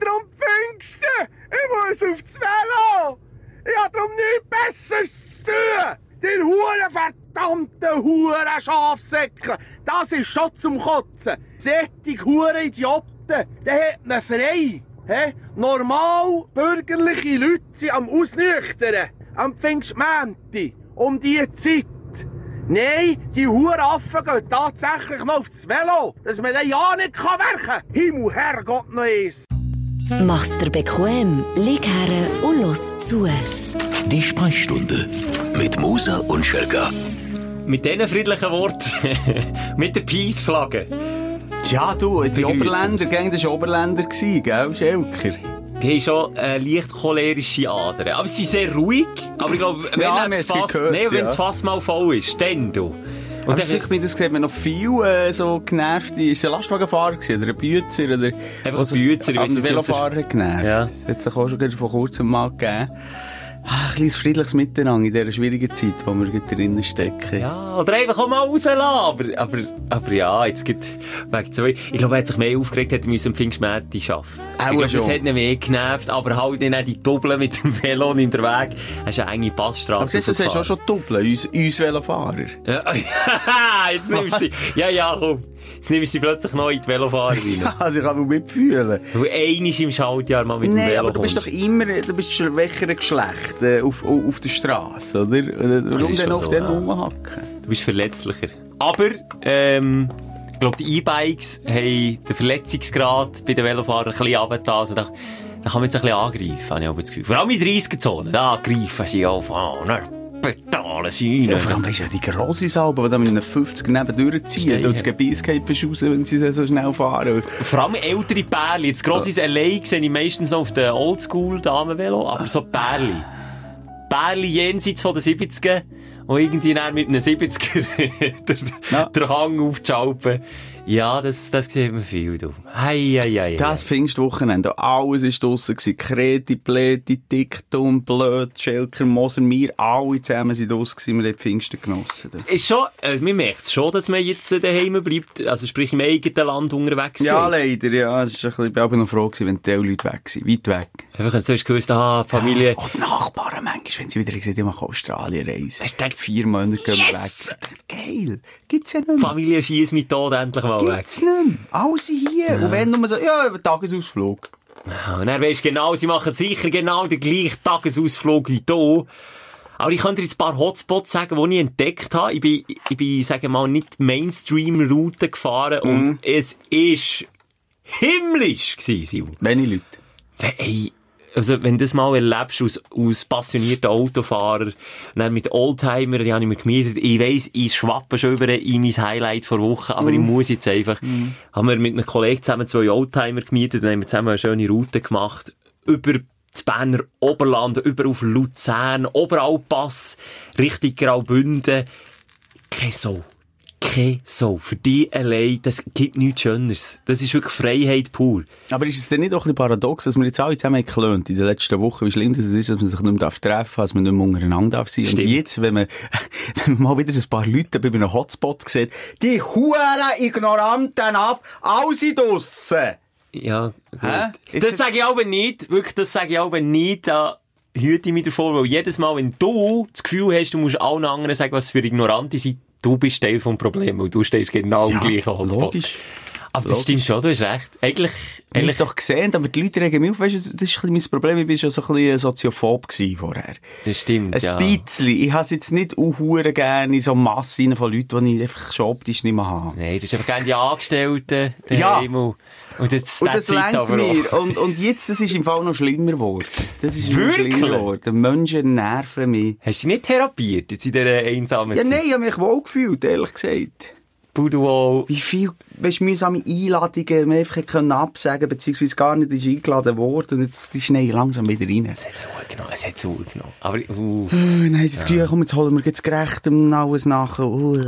wieder um Pfingsten. Ich muss aufs Velo. Ich hab darum nichts Besseres zu tun. Den Huren verdammten Huren Schafsäcke. Das ist schon zum Kotzen. Sättig Huren Idioten. Der hat man frei. He? Normal bürgerliche Leute sind am Ausnüchtern. Am Pfingstmänti. Um die Zeit. Nein, die Huraffen gehen tatsächlich noch aufs Velo, dass man dann ja nicht werken kann. Himmel, Herrgott, noch eins. Mach's dir bequem, lieg her und los zu. Die Sprechstunde mit Musa und Schelga. Mit diesen friedlichen Worten, mit der Peace-Flagge. Ja, du, die Begrüssen. Oberländer, gell, das war Oberländer, gewesen, gell, Schelker? Die haben schon äh, leicht cholerische Adern. Aber sie sind sehr ruhig. Aber ich glaube, wenn Ja, das wir haben es Fass, gehört, nee, wenn ja. das Fass mal voll ist, dann du. Und dann, sicher, mir das sieht man noch viel äh, so genervte, ist es ein Lastwagenfahrer gewesen, oder ein Büzer, oder... Einfach ein ich weiss Ein es- Velofahrer genervt. Ja. Das hat sich auch schon vor kurzem mal gegeben. Ein kleines friedliches Miteinander in dieser schwierigen Zeit, wo wir drinnen stecken. ja, oder einfach auch mal rauslassen. Aber, aber, aber ja, jetzt geht wegen zwei. Ich glaube, er hat sich mehr aufgeregt, hätte müssen Pfingstmärti arbeiten. Auch ich glaube, schon. das hat ihn mehr genervt. Aber halt nicht die Doppeln mit dem Velo in der Weg. Es ist eine enge Passstraße. Aber siehst du, du sagst auch schon Doppeln, uns, uns Velofahrer. Ja, jetzt nimmst du. Ja, ja, komm. Jetzt nimmst du plötzlich noch in die Velofahrer rein. Also ich kann mich mitfühlen. Du einmal im Schaltjahr mal mit dem Nein, Velo aber du bist doch immer, du bist schwächere Geschlecht äh, auf, auf, der Straße, oder? Warum ist denn auf so, den ja. rumhacken? Du bist verletzlicher. Aber, ähm, ich glaube, die E-Bikes haben den Verletzungsgrad bei den Velofahrern ein bisschen runtergetan. Also da, da kann man jetzt ein bisschen angreifen, habe ich auch das Gefühl. Vor allem in 30er-Zonen. Da greifen sie auf an. Pedalen sie rein. Ja, vor allem weisst du, die grosse Salbe, die da mit einem 50 neben durchziehen, und das Gebiss geht raus, wenn sie so schnell fahren. Vor allem ältere Pärchen. Jetzt grosses LA sehe ich meistens noch auf den Oldschool-Damenvelo, aber so Pärchen. Pärchen jenseits von den 70er, und irgendwie dann mit einem 70er der, Ja. der Hang aufzuschalpen. Ja, das, das sieht man viel, du. Hei, hei, hei. Das Pfingstwochenende, alles war draussen gewesen. Kreti, Pleti, Dicktum, Blöd, Schelker, Moser, wir alle zusammen sind draussen gewesen. Wir haben Pfingsten genossen. da. Ist schon, äh, man merkt schon, dass man jetzt äh, daheim bleibt, also sprich im eigenen Land unterwegs Ja, geht. leider, ja. Das ist ein bisschen, ich bin aber noch froh gewesen, wenn die Leute weg sind. Weit weg. Einfach, wenn du hast gewusst, ah, Familie. Auch die Nachbarn manchmal, wenn sie wieder gesagt haben, ich mache Australien reisen. Hast du gedacht, Vier Monate gehen wir Yes! weg. Geil. Gibt's ja nicht mehr. Familie schießt mit Tod endlich mal weg. Gibt's nicht mehr. Alle sind hier. Und wenn nur so, ja, Tagesausflug. Und dann weisst du genau, sie machen sicher genau den gleichen Tagesausflug wie du. Aber ich könnte dir jetzt ein paar Hotspots sagen, die ich entdeckt habe. Ich bin, ich bin, sagen mal, nicht Mainstream-Route gefahren und es ist himmlisch gewesen, Simon. Wenig Leute. Ey, also, wenn du das mal erlebst, als, als passionierter Autofahrer, dann mit Oldtimer, die habe ich mir gemietet, ich weiss, ich schwappe schon über in mein Highlight vor Wochen, aber ich muss jetzt einfach, haben wir mit einem Kollegen zusammen zwei Oldtimer gemietet, dann haben wir zusammen eine schöne Route gemacht, über das Berner Oberland, über auf Luzern, Oberalpass, Richtung Graubünden. Kein Sau. Kein Sau. Für die allein, das gibt nichts Schöneres. Das ist wirklich Freiheit pur. Aber ist es denn nicht auch ein paradox, dass wir jetzt alle zusammen gelernt in den letzten Wochen, wie schlimm das ist, dass man sich nicht mehr treffen darf, dass man nicht mehr untereinander darf sein. Und Stimmt. jetzt, wenn man, wenn man mal wieder ein paar Leute bei einem Hotspot sieht, die huren Ignoranten ab, alle sind draussen. Ja, gut. Das sage ich aber nicht. Wirklich, das sage ich aber nicht. Da hüte ich mich davor, weil jedes Mal, wenn du das Gefühl hast, du musst allen anderen sagen, was für Ignorante sind, du bist Teil vom Problem, weil du stehst genau im gleichen Hotspot. logisch. Aber das stimmt schon, du hast recht. Eigentlich, eigentlich es doch gesehen, aber die Leute regen mich auf, weißt du, das ist ein mein Problem, ich war schon so ein bisschen soziophob vorher. das stimmt, Ein ja. bisschen. Ich habe es jetzt nicht auch gerne in so Massen von Leuten, die ich einfach schon optisch nicht mehr habe. Nein, das ist einfach gerne die Angestellten Ja. daheim und, und das, Und das Zeit lenkt aber mir. Und, und jetzt, das ist im Fall noch schlimmer geworden. Das ist Wirklich? schlimmer geworden. Menschen nerven mich. Hast du nicht therapiert, jetzt in dieser einsamen Ja, Zeit? nein, ich habe mich wohl gefühlt, ehrlich gesagt. Buduo. Wie viel, weißt, mühsame Einladungen man einfach können absagen, beziehungsweise gar nicht ist eingeladen worden. Und jetzt die Schnee langsam wieder rein. Es hat zugenommen, es hat zugenommen. Aber, uh. Dann haben sie das Gefühl, komm, jetzt holen wir jetzt gerecht und alles nachher. Uh.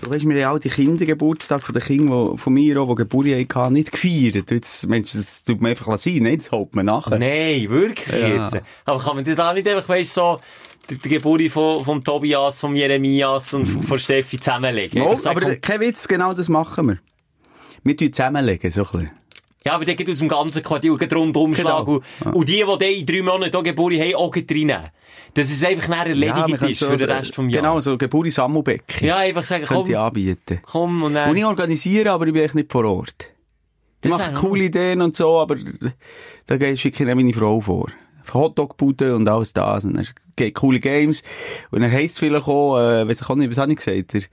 Du weißt, wir haben all die Kindergeburtstag von den Kindern, die, von mir auch, die Geburt hatten, nicht gefeiert. Jetzt, Mensch, das tut man einfach sein, nicht? Das holt man nachher. Nein, wirklich Ja. jetzt. Aber kann man da nicht einfach, weißt so, die, Geburt von, von Tobias, von Jeremias und von, Steffi zusammenlegen? Mal, sagen, aber komm, kein Witz, genau das machen wir. Wir tun zusammenlegen, so ein bisschen. Ja, aber der geht aus dem ganzen Quartier und Rundumschlag. Genau. Und, und die, die dann in drei Monaten auch Geburt haben, auch reinnehmen. Dass es einfach man erledigt kann ist so- für den Rest vom Jahr. Genau, so Geburi Sammelbecken. Ja, einfach sagen, Könnte ich komm, anbieten. komm und dann... Und ich organisiere, aber ich bin echt nicht vor Ort. Ich Das mache coole Ideen und so, aber da schicke ich dann meine Frau vor. Hotdog-Bude und alles das. Und dann geht coole Games. Und dann heisst es vielleicht auch, äh, weiss ich auch nicht, was habe ich gesagt?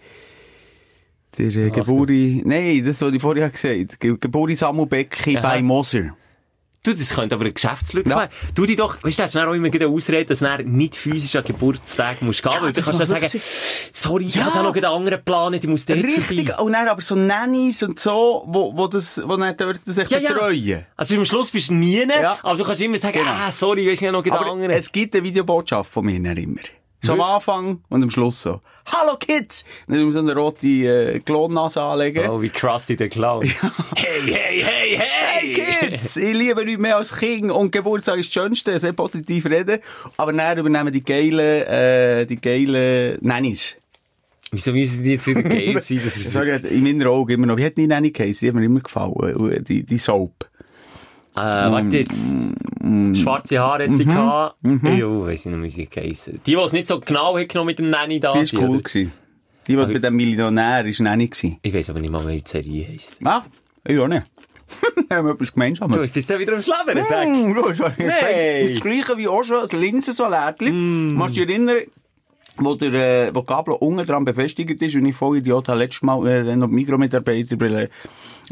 Der, der äh, Geburi, nein, das, was ich vorher gesagt habe. Ge Geburi Sammelbecki Aha. bei Moser. Du, das könnte aber eine Geschäftslücke Ja. Du dich doch, weißt du, hast du auch immer wieder eine Ausrede, dass du nicht physisch an Geburtstag musst gehen, weil du kannst macht sagen, sorry, ich Ja. habe da noch einen anderen Plan, ich muss dort Richtig, vorbei. und dann aber so Nannies und so, wo, wo das, wo dann dort sich Ja, ja. betreuen. Also am Schluss bist du nie, Ja. aber du kannst immer sagen, Genau. ah, sorry, weisst du, ich habe noch einen anderen. es gibt eine Videobotschaft von mir immer. So am Anfang und am Schluss so. Hallo Kids! Dann müssen wir so eine rote äh, Klonnase anlegen. Oh, wie Krusty der Clown. hey, hey, hey, hey! Hey Kids! Ich liebe nichts mehr als Kind und Geburtstag ist das Schönste, sehr positiv reden. Aber dann übernehmen die geilen, äh, die geilen Nannies. Wieso müssen die jetzt wieder geil sein? Das ist Sorry, in meinen Augen immer noch. Wie hat die Nanny geheißen? Die hat mir immer gefallen. Die, die Soap. Äh, warte jetzt. Schwarze Haare hat sie gehabt. Jo, weiss ich noch, wie sie geheissen. Die, die es nicht so genau hat genommen mit dem Nanny da. Die war cool. oder? Gewesen. Die, die bei dem Millionär ist Nanny gewesen. Ich weiss aber nicht mal, wie die Serie heisst. Ah, ich auch nicht. haben wir etwas gemeinsam. Du, bist du wieder am Schlafen? Sag. Mm, du, das Nein. das gleiche wie auch schon, das Linsensalätli. Machst du dich erinnern, wo der, äh, wo die Gabel unten dran befestigt ist und ich voll Idiot habe letztes Mal, äh, noch die Mikromitarbeiter bele-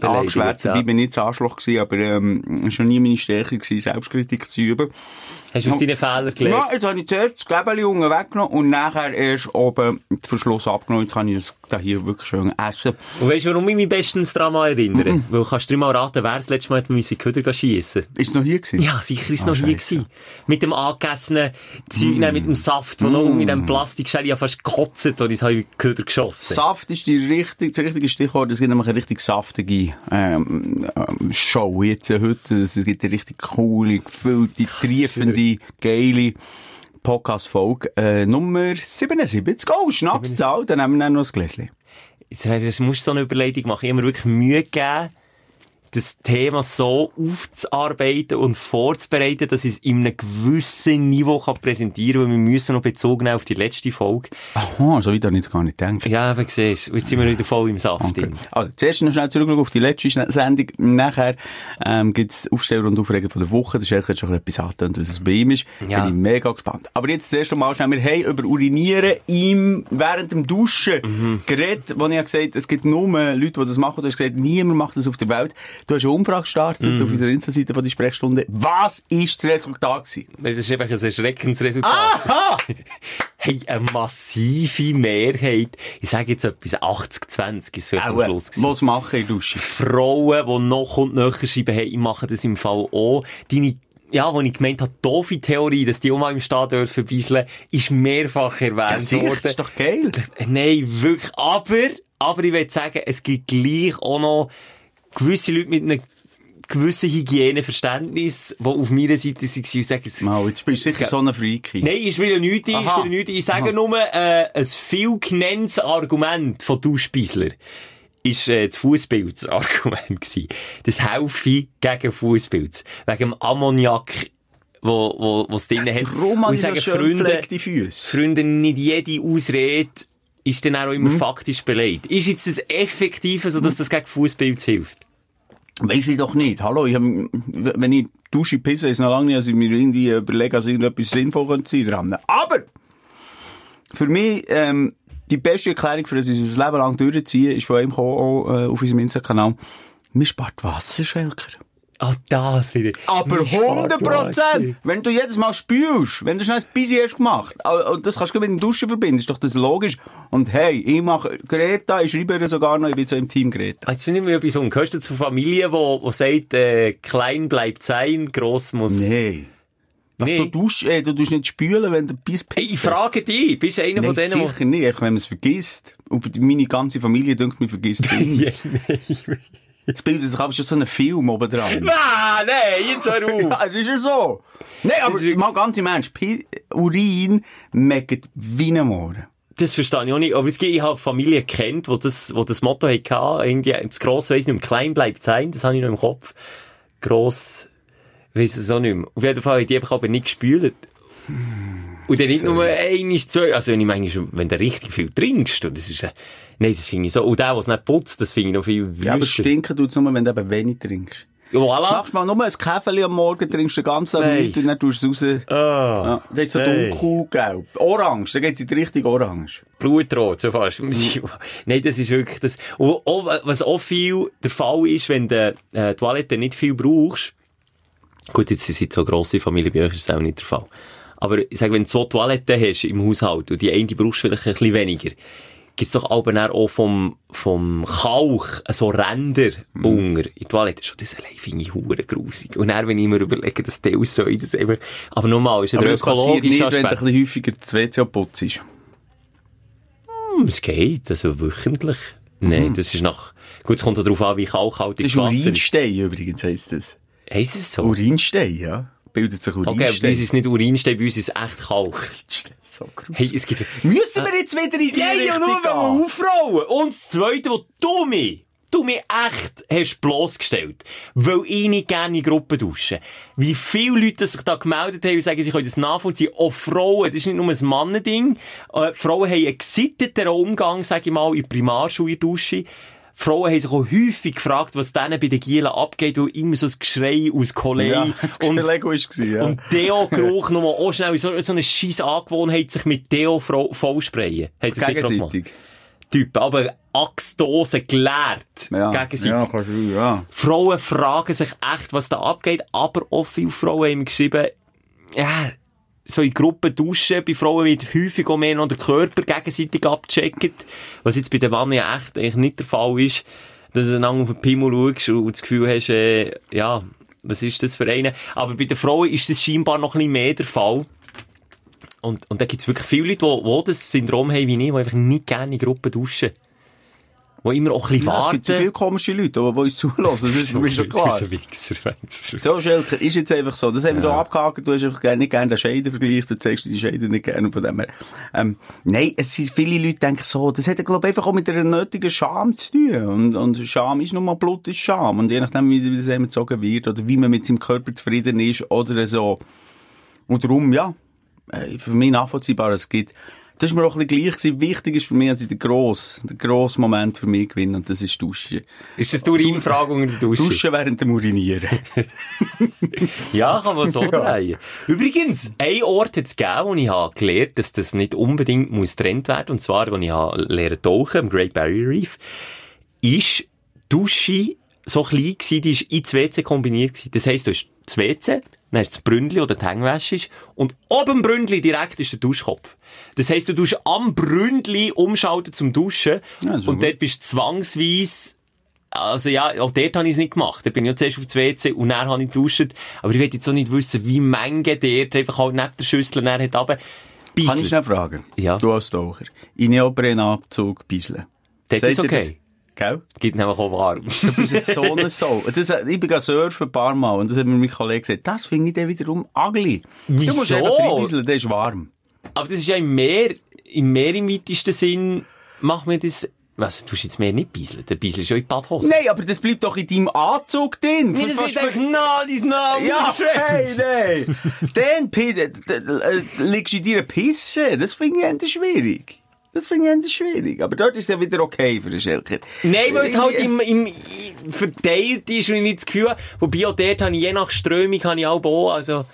angeschwärzt. ja. Dabei bin ich nicht das Arschloch gewesen, aber, ähm, noch nie meine Stärke gewesen, Selbstkritik zu üben. Hast du aus deinen Fehlern Ja, gelernt? jetzt habe ich zuerst das Gläbeli unten weggenommen und nachher erst oben den Verschluss abgenommen. Jetzt kann ich das da hier wirklich schön essen. Und weißt du, warum ich mich bestens daran erinnere? Mhm. Weil kannst du dir mal raten, wer das letzte Mal hat müssen Köder schiessen Ist es noch hier gewesen? Ja, sicher ist es Ah, noch hier Scheisse. gewesen. Mit dem angegessenen Zeug, nein, mit dem Saft, wo noch mit dem Plastikschelle ja fast gekotzt, und ich habe in den Köder geschossen. Saft ist die richtig, das richtige Stichwort. Es gibt nämlich eine richtig saftige ähm, ähm, Show jetzt äh, heute. Es gibt eine richtig coole, gefüllte, triefende, geile Podcast-Folge. Äh, Nummer 77. Oh, Schnapszahl. Dann haben wir noch ein Gläschen. Jetzt musst du so eine Überlegung machen. Ich habe mir wirklich Mühe gegeben, das Thema so aufzuarbeiten und vorzubereiten, dass ich es in einem gewissen Niveau kann präsentieren kann, weil wir müssen noch Bezug nehmen auf die letzte Folge. Aha, so weit habe ich jetzt gar nicht gedacht. Ja, aber siehst jetzt sind wir wieder voll im Saft Okay. Also, zuerst noch schnell zurück auf die letzte Sendung. Nachher, ähm, gibt's Aufsteller und Aufreger von der Woche. Das ist eigentlich schon etwas angetönt, was es bei ihm ist. Ja. Bin ich mega gespannt. Aber jetzt zuerst einmal schnell, wir haben über Urinieren im, während dem Duschen Mhm. geredet, wo ich habe gesagt, es gibt nur Leute, die das machen. Du hast gesagt, niemand macht das auf der Welt. Du hast eine Umfrage gestartet Mhm. auf unserer Insta-Seite von der Sprechstunde. Was ist das Resultat gewesen? Das ist einfach ein erschreckendes Resultat. Aha! Hey, eine massive Mehrheit. Ich sage jetzt etwas 80-20 ist es am Schluss gewesen. Was machen in der Dusche? Frauen, die noch und nöcher schreiben, hey, ich mache das im Fall auch. Deine, ja, wo ich gemeint habe, doofe Theorie, dass die auch mal im Stad dürfen bisseln, ist mehrfach erwähnt Ja, worden. das ist doch geil. Nein, wirklich. Aber, aber ich will sagen, es gibt gleich auch noch gewisse Leute mit einem gewissen Hygieneverständnis, die auf meiner Seite waren und sagen, jetzt- Mal, jetzt bist du sicher so ein Freaky. Nein, ich spiele nichts ein, ich Aha. spiele nichts ein. Ich sage Aha. nur, äh, ein viel genanntes Argument von Duschbisler ist äh, das Fußpilz-Argument gewesen. Das helfe gegen Fußpilz. Wegen dem Ammoniak, wo, wo, was drin hat. Darum Und ich sage, Freunde. Freunde, nicht jede Ausrede ist dann auch immer Mhm. faktisch belegt. Ist jetzt das effektiv, so dass das gegen Fußpilz hilft? Weiss ich doch nicht. Hallo, ich hab, wenn ich Dusche pisse, ist noch lange nicht, dass ich mir irgendwie überlege, dass irgendetwas sinnvoll sein dran. Aber, für mich, ähm, die beste Erklärung, für das ich das Leben lang durchziehe, ist von ihm gekommen, auch, äh, auf unserem Insta-Kanal. Mir spart Wasser, Schelker. Ah, das wieder. Aber Mir spart 100 Prozent! Wasser. Wenn du jedes Mal spülst, wenn du schnell ein Busy hast gemacht, äh, und das kannst du mit dem Duschen verbinden, ist doch das logisch. Und hey, ich mache Greta, ich schreibe ihr sogar noch, ich bin so im Team Greta. Jetzt finde ich mir etwas Gehörst du zur Familie, wo, wo sagt, äh, klein bleibt sein, gross muss... Nee. Was, Nee. du duschst, äh, du tust nicht spülen, wenn du bis Hey, ich frage dich, bist du einer Nein, von denen, wo... sicher nicht, wenn man es vergisst. Und meine ganze Familie denkt, man vergisst es. Ja, nein. Das bildet sich aber schon so einen Film oben dran. Nein, nein, jetzt hör auf. Ja, es ist ja so. Nein, aber ist- mal ganz im Ernst, Urin meckt wie ein Mohren. Das verstehe ich auch nicht. Aber es gibt, ich habe Familie kennt, wo das, wo das Motto hatte, irgendwie, das Grosse weiss nicht, im Klein bleibt sein, das habe ich noch im Kopf. gross, weiss es auch nicht mehr. Auf jeden Fall haben die einfach aber nicht gespült. Und dann nicht nur ein, zwei, also wenn ich meine, wenn du richtig viel trinkst, das ist, äh, nein, das finde ich so. Und der, der es nicht putzt, das finde ich noch viel Ja, aber wüster. stinken tut's nur, wenn du eben wenig trinkst. Voilà. Machst mal nur ein Käferli am Morgen, trinkst den ganzen Tag Nein. nichts und dann tust du es raus. Ah, Ja, das ist so Nein. dunkelgelb. Orange, dann geht's in die Richtung Orange. Blutrot, so fast. Nein, das ist wirklich das. Und auch, was auch viel der Fall ist, wenn du äh, die Toilette nicht viel brauchst, gut, jetzt sind so grosse Familie, bei euch ist das auch nicht der Fall. Aber ich sage, wenn du zwei Toiletten hast im Haushalt und die eine brauchst du vielleicht ein bisschen weniger, gibt's doch aber auch vom, vom Kauch so Ränder unter in die Toilette. Schon das allein finde ich hure grusig. Und dann, wenn ich mir überlege, dass die aussehen, das einfach, aber nochmal, ist ja Aber der das passiert nicht, ökologische wenn du ein Aspekt. bisschen häufiger das WC putzt. Hm, Es geht, also wöchentlich. Nein, das ist nach, gut, es kommt darauf an, wie kalkhaltig Das ist Urinstein übrigens, heisst das. Heisst es so? Urinstein, ja. Bildet sich Okay, Urinstein. bei uns ist es nicht Urinstein, bei uns ist es echt Kalk. So. Hey, es gibt... Müssen wir jetzt wieder in die ja, Richtung nur gehen? aufrauen. Und das Zweite, wo du mich, du mich echt hast bloßgestellt, weil ich nicht gerne in Gruppen dusche. Wie viele Leute sich da gemeldet haben und sagen, sie können das nachvollziehen. Auch Frauen, das ist nicht nur ein Mannending. Äh, Frauen haben einen gesitteten Umgang, sage ich mal, in Primarschule in Dusche. Frauen haben sich auch häufig gefragt, was denen bei den Gielen abgeht, weil immer so ein Geschrei aus Kollegen Ja, das Lego ist gewesen, ja. und Deo-Geruch nochmal auch schnell, so, so eine scheisse Angewohnheit, sich mit Deo vollsprayen. Hat er. Gegenseitig. Typ, aber Achsdosen geleert. Ja, Gegenseitig. ja, kannst du, ja. Frauen fragen sich echt, was da abgeht, aber auch viele Frauen haben geschrieben, ja, so in Gruppen duschen, bei Frauen wird häufig auch mehr noch der Körper gegenseitig abgecheckt, was jetzt bei den Männern ja echt eigentlich nicht der Fall ist, dass du dann auf den Pimmel schaust und das Gefühl hast, äh, ja, was ist das für eine? Aber bei den Frauen ist das scheinbar noch ein bisschen mehr der Fall. Und, und da gibt's wirklich viele Leute, die das Syndrom haben wie ich, die einfach nicht gerne in Gruppen duschen. Die immer auch ein bisschen Ja, es warten. gibt so viele komische Leute, die, die uns zulassen. Das ist mir schon klar. Du bist ein Wichser. So, Schelker, ist jetzt einfach so. Das haben wir hier abgehakt. Du hast einfach nicht gerne den Scheidenvergleich. Du zeigst die Scheiden nicht gerne. Von dem her. Ähm, nein, es sind viele Leute denken so, das hat, glaube ich, einfach auch mit einer nötigen Scham zu tun. Und, und Scham ist nun mal Blut, ist Scham. Und je nachdem, wie das eben gezogen wird, oder wie man mit seinem Körper zufrieden ist, oder so. Und darum, ja, äh, für mich nachvollziehbar, es gibt, das ist mir auch ein bisschen gleich gewesen. Wichtig ist für mich, dass ich den grossen, den grossen Moment für mich gewinne, und das ist Duschen. Ist das die Urinfrage unter der Dusche? Duschen während dem Urinieren. Ja, kann man so drehen. Übrigens, ein Ort hat es gegeben, wo ich habe gelernt, dass das nicht unbedingt muss getrennt werden Und zwar, wo ich habe lernen tauchen, im Great Barrier Reef, ist Dusche so klein gewesen, die ist ins WC kombiniert gewesen. Das heisst, du hast das WC, dann hast du das Bründli oder die Hängwäsche ist, und oben Bründli direkt ist der Duschkopf. Das heisst, du tust am Bründli umschalten zum Duschen, Ja, das und gut. dort bist du zwangsweise also ja, auch dort habe ich es nicht gemacht. Da bin ich ja zuerst auf das WC und dann habe ich geduscht. Aber ich will jetzt auch nicht wissen, wie Menge dort einfach halt neben der Schüssel dann hat runter Kann ich schnell fragen? Ja. Du als Taucher. Bisseln. Dort Sagt ist okay. Gell? Gibt nämlich auch warm. Du bist so eine Sau. Das, ich bin surfen ein paar Mal und das hat mir mein Kollege gesagt, das finde ich dann wiederum ugly. Du musst Wieso? einfach reinbisseln, der ist warm. Aber das ist ja im Meer, im Meer im weitesten Sinn, macht man das, was, du tust jetzt mehr nicht bisseln. Der Bissel ist ja in die Badhose. Nein, aber das bleibt doch in deinem Anzug drin. Nee, das ist fast- echt, na, die ist na, ja, hey, nein. Dann äh, liegst du in dir Pisse. Das finde ich schwierig. Das finde ich eher schwierig. Aber dort ist es ja wieder okay für den Schelker. Nein, weil es halt im, im, im verteilt ist und ich nicht das Gefühl habe. Wobei auch dort habe ich je nach Strömung habe ich auch, auch also,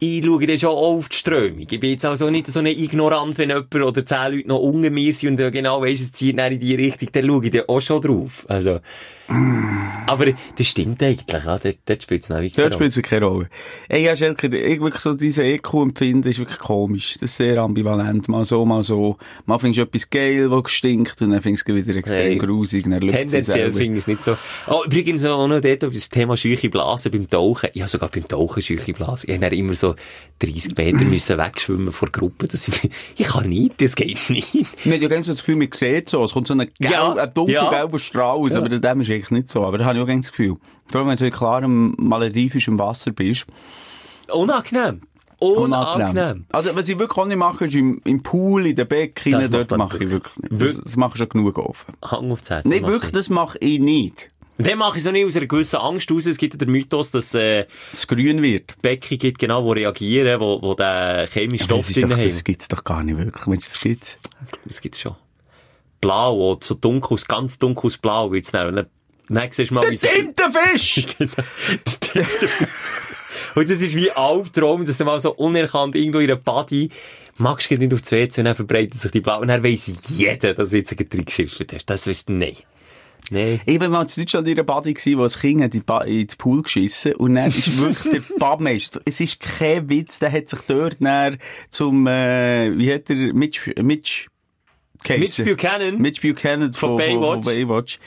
ich schaue dann schon auch auf die Strömung. Ich bin jetzt also nicht so ein Ignorant, wenn jemand oder zehn Leute noch unter mir sind und genau weiss, es zieht in die Richtung, dann schaue ich dann auch schon drauf. Also, aber das stimmt eigentlich, ja. Dort, dort spielt es noch wirklich Dort spielt es keine Rolle. Ey, ja, Schelker, ich wirklich so diese EQ-Empfinden ist wirklich komisch. Das ist sehr ambivalent. Mal so, mal so. Mal findest du etwas geil, was stinkt, und dann findest du wieder extrem Hey. grusig, Tendenziell finde ich es nicht so. Oh, übrigens auch noch dort, das Thema scheuche Blasen beim Tauchen. Ich habe sogar beim Tauchen scheuche Blasen. Ich habe immer so 30 Meter müssen wegschwimmen vor der Gruppe. Das ich, ich kann nicht, das geht nicht. Man hat ja ganz so das Gefühl, man sieht so. Es kommt so ein, gelb, Ja, ein dunkelgelber Strahl aus, aber dem ist eigentlich nicht so. Aber da habe ich auch ganz das Gefühl. Vor allem, wenn du so in klarem maledivischem Wasser bist. Unangenehm. Unangenehm. Also, was ich wirklich auch nicht mache, ist im, im Pool, in den Becken, dort mache ich wirklich nicht. Das, das mache ich schon genug offen. Hang auf das Herz. Nein, wirklich, das mache ich nicht. Und dann mache ich so nicht aus einer gewissen Angst aus. Es gibt ja den Mythos, dass äh, Es grün wird. Bäcke gibt, genau, wo reagieren, wo, wo der chemische Stoff drin doch, haben. das gibt's doch gar nicht wirklich. Mensch, das gibt's. Das gibt's schon. Blau, oder so dunkles, ganz dunkles Blau gibt's dann. Und dann, siehst du mal, wie so... Tintenfisch! Und das ist wie ein Albtraum, dass du mal so unerkannt irgendwo in einer Body magst du nicht auf die WC und dann verbreitet sich die Blau. Und dann weiss jeder, dass du jetzt einen Trick geschifft hast. Das weißt du, nein. Nein. Ich war mal in Deutschland in einer gewesen, wo das Kind in ins Pool geschissen und dann ist wirklich der Badmeister, es ist kein Witz, der hat sich dort dann zum, äh, wie hat er, Mitch, Mitch, Mitch. Buchanan. Mitch Buchanan von, von, Baywatch. von Baywatch.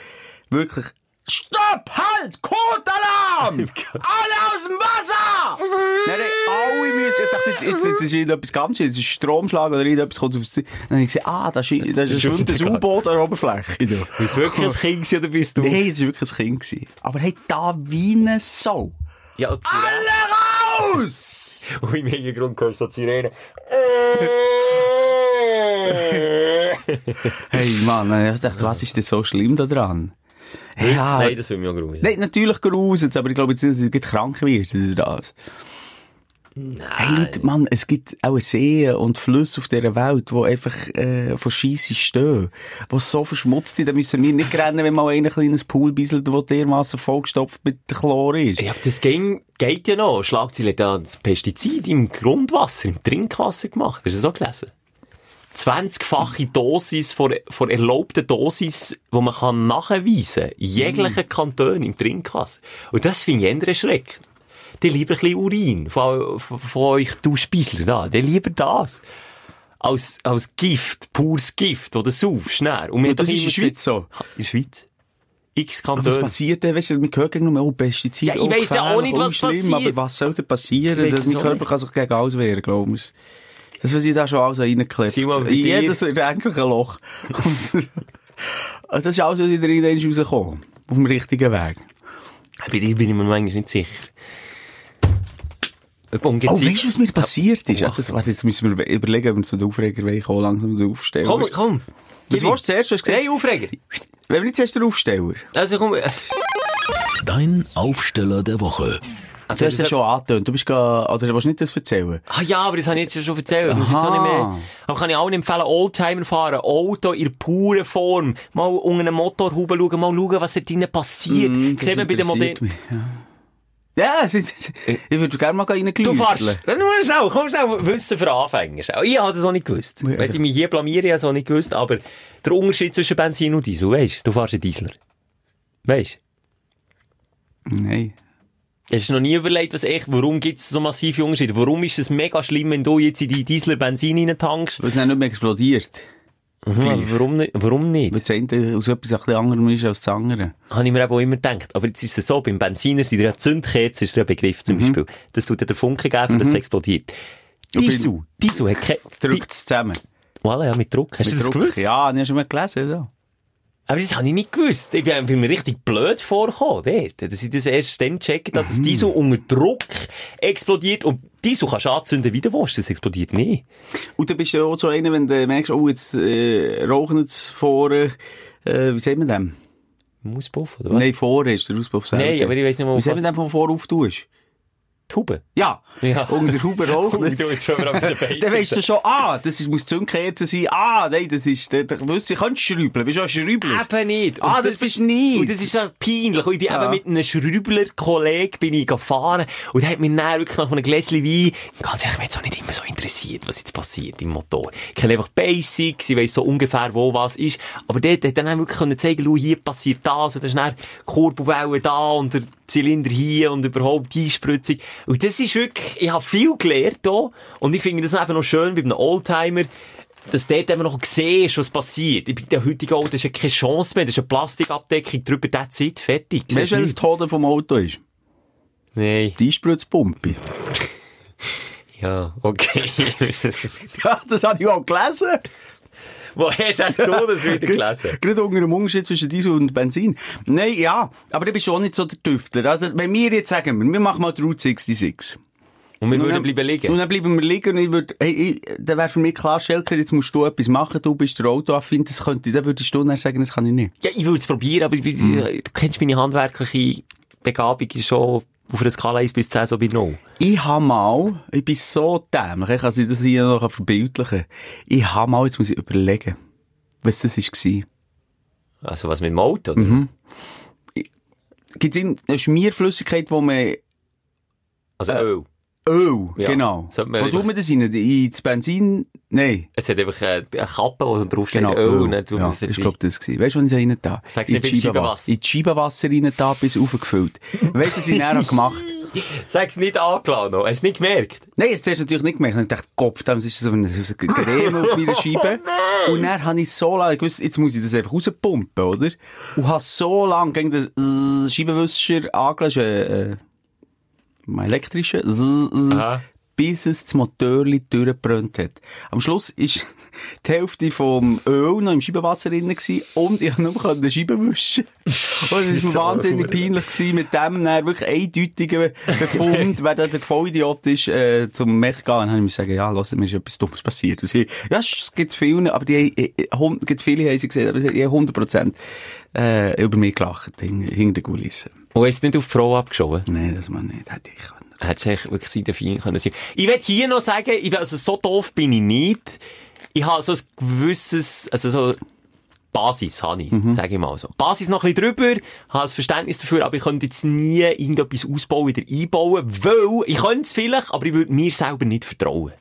Wirklich, Stopp! Halt! Kotalarm! Alle aus dem Wasser! Nein, nein, alle müssen, ich dachte, jetzt, jetzt, jetzt ist wieder etwas ganz schön, es ist Stromschlag oder irgendetwas kommt aufs Ziel. Dann habe ich gesehen, ah, da ist, da ist ein schwimmendes U-Boot an der Oberfläche. Du. Bist du wirklich ein Kind gewesen, oder bist du? Nein, das war wirklich ein Kind. Gewesen. Aber hey, da wie eine Sau. Ja, zu Recht. Alle raus! Und im Hintergrund hörst du so die Sirene. Hey, Mann, ich dachte, was ist denn so schlimm da dran? Ja, Nein, das will mich auch grusen. Nein, natürlich gruselt aber ich glaube jetzt nicht, dass es krank wird oder das. Hey, Leute, Mann, es gibt auch Seen und Flüsse auf dieser Welt, die einfach äh, von Scheisse stehen, die so verschmutzt sind, da müssen wir nicht rennen, wenn mal ein kleines Pool bisselt, das dermassen vollgestopft mit Chlor ist. Ja, aber das ging, geht ja noch. Schlagzeile hat ja das Pestizid im Grundwasser, im Trinkwasser gemacht. Hast du das auch gelesen? 20-fache Dosis vor, vor erlaubter Dosis, die man kann nachweisen kann. In jeglichen Kantonen im Trinkwasser. Und das finde ich eher erschreckend. Die lieber ein bisschen Urin von, von, von euch Duschbissler da. Die lieber das. Als, als Gift, pures Gift, oder saufst, schnell. Und Und das ist in der Schweiz so. In der Schweiz? X Was Kantone. passiert denn? Weißt du, wir hören gegen nur, oh, Pestizide, Ja, ich oh, weiss ja auch nicht, oh, was schlimm, passiert. aber was soll denn passieren? Mein Körper nicht. kann sich gegen alles wehren, glaub ich. Das, was ich da schon alles reingeklebt dir- jedes erdenkliche Loch. Und das ist alles wieder irgendwann rausgekommen. Auf dem richtigen Weg. Bei dir bin ich mir manchmal nicht sicher. Oh, weißt du, was mir passiert ist? Ja, das, warte, jetzt müssen wir überlegen, ob wir zu den Aufreger kommen, langsam den Aufsteller. Komm, komm. Was Gib willst du zuerst? Hast gesagt, Nein, Aufreger. wenn wir nicht zuerst den Aufsteller. Also komm. Dein Aufsteller der Woche. Also, Du hast ja schon angetönt. Du bist gar, oder willst du nicht das erzählen? Ah ja, aber das habe ich jetzt ja schon erzählt. Das muss ich jetzt auch nicht mehr. Aber kann ich allen empfehlen, Oldtimer fahren. Auto in purer Form. Mal unter einem Motorhaube schauen, mal schauen, was da drinnen passiert. Mm, das Sieht man bei den Modellen. Ja, es ist- ich würde gerne mal Du reingläuseln. fährst. Dann musst du schnell, komm schnell, Wissen für Anfänger. Ich habe das auch nicht gewusst. Ja. Wenn ich mich hier blamiere, habe ich es auch nicht gewusst. Aber der Unterschied zwischen Benzin und Diesel, weisst du, du fährst einen Diesler. Weisst Nein. Hast du noch nie überlegt, was echt, warum gibt es so massive Unterschiede? Warum ist es mega schlimm, wenn du jetzt in die Diesler Benzin rein tankst? Weil es nicht mehr explodiert. Mhm, warum nicht? Warum nicht? Weil das eine aus etwas ein bisschen anderem ist als das andere. Habe ich mir eben auch immer gedacht. Aber jetzt ist es so, beim Benziner sind ja Zündkerzen, ist ein Begriff zum Beispiel. Das tut ja der Funke geben, dass es explodiert. Diesel, Diesel hat keine... Drückt es zusammen. Voilà, ja, mit Druck. Hast Mit du das Druck. gewusst? Ja, ich habe schon mal gelesen. So. Aber das habe ich nicht gewusst. Ich bin, bin mir richtig blöd vorgekommen, dort. Dass ich das erst dann checke, dass das Diesel unter Druck explodiert. Und Diesel kannst du anzünden, wie du willst. Das explodiert nicht. Und dann bist du auch so einer, wenn du merkst, oh, jetzt äh, rauchen jetzt vorne, äh, wie sagt man dem? Mauspuff, oder was? Nein, vorne ist der Auspuff selber. Nein, aber ich weiss nicht mal, Wie sagt was- man dem von vor auftust? Die Haube. Ja. Ja. Unter der jetzt mit den Basics Dann weisst du schon, ah, das ist, muss Zündkerze sein. Ah, nein, das ist, da, da, du, ich kann schrübeln. Bist du ein Schrübler? Eben nicht. Ah, Und das bist du nicht. Und das ist so peinlich. Und ich bin Ja. eben mit einem Schrübler-Kollegen bin ich gefahren. Und der hat mich dann wirklich nach einem Gläschen Wein, ganz ehrlich, mich es auch nicht immer so interessiert, was jetzt passiert im Motor. Ich kenne einfach Basics, ich weiss so ungefähr, wo was ist. Aber der hat dann wirklich können zeigen, schau, hier passiert das, und dann ist dann Kurbelwelle da, und der Zylinder hier, und überhaupt die Einspritzung. Und das ist wirklich, ich habe viel gelernt hier. Und ich finde das eben noch schön bei einem Oldtimer, dass dort eben noch siehst, was passiert. Bei den heutigen Autos ist ja keine Chance mehr. Das ist eine Plastikabdeckung drüber, der Zeit fertig. Weißt du, was das. Tode vom Auto ist? Nein. Die Einspritzpumpe. Ja, okay. Ja, das habe ich auch gelesen. Wo hast du das wieder gelesen? Gerade unter dem Unterschied zwischen Diesel und Benzin. Nein, ja. Aber du bist schon nicht so der Tüftler. Also, wenn wir jetzt sagen, wir, machen mal die Route 66. Und wir Und würden bleiben liegen. Und dann bleiben wir liegen und ich würde, hey, ich, dann wäre für mich klar, Schelker, jetzt musst du etwas machen, du bist der Autoaffin, das könnte, dann würdest du dann sagen, das kann ich nicht. Ja, ich würde es probieren, aber ich, Mhm. du kennst meine handwerkliche Begabung ist schon auf einer Skala 1 bis 10 so bei 0. Ich habe mal, ich bin so dämlich, ich kann sie das hier noch verbildlichen. Ich habe mal, jetzt muss ich überlegen, was das war. Also was mit dem Auto, oder? Mhm. Gibt es eine Schmierflüssigkeit, wo man Also Äh, Öl. Öl, Ja. genau. Wo einfach- tut man das rein? Ins Benzin? Nein. Es hat einfach eine, eine Kappe, wo draufsteht Genau, Öl. Öl. Und dann tut ja, das das ist, glaub das gewesen. Weißt du, was ich rein da? Sag's nicht, in Scheibenwasser. In die Scheibenwasser rein da, bis aufgefüllt. Weißt du, was ich dann gemacht Sag's nicht angelassen noch. Hast du es nicht gemerkt? Nein, jetzt zuerst natürlich nicht gemerkt. Ich dachte, Kopf, das ist so ein, Creme auf meiner Scheibe. Und dann habe ich so lange gewusst, jetzt muss ich das einfach rauspumpen, oder? Und habe so lange gegen den äh, Scheibenwischer angelegt, äh, mein bis es das Motorli durchgebrannt hat. Am Schluss ist die Hälfte vom Öl noch im Scheibenwasser drin gewesen und ich konnte nur die Scheibe wischen. Und es war wahnsinnig peinlich gewesen, mit dem dann wirklich eindeutigen Befund, wer da der Vollidiot ist, äh, zum Mech gehen. Dann habe ich mir sagen, ja, lass, mir ist etwas Dummes passiert. Und sie, ja, es gibt viele, aber die, haben- äh, gibt viele haben sie gesehen, aber sie haben 100 Prozent, äh, über mich gelacht, hinter den Kulissen. Und hast du nicht auf die Frau abgeschoben? Nein, das man nicht, hätte ich. Hättest du eigentlich wirklich sein Fein können sein. Ich will hier noch sagen, ich, also so doof bin ich nicht. Ich habe so ein gewisses, also so, Basis habe ich, sage ich mal so. Basis noch ein bisschen drüber, habe das Verständnis dafür, aber ich könnte jetzt nie irgendetwas ausbauen, wieder einbauen, weil, ich könnte es vielleicht, aber ich würde mir selber nicht vertrauen.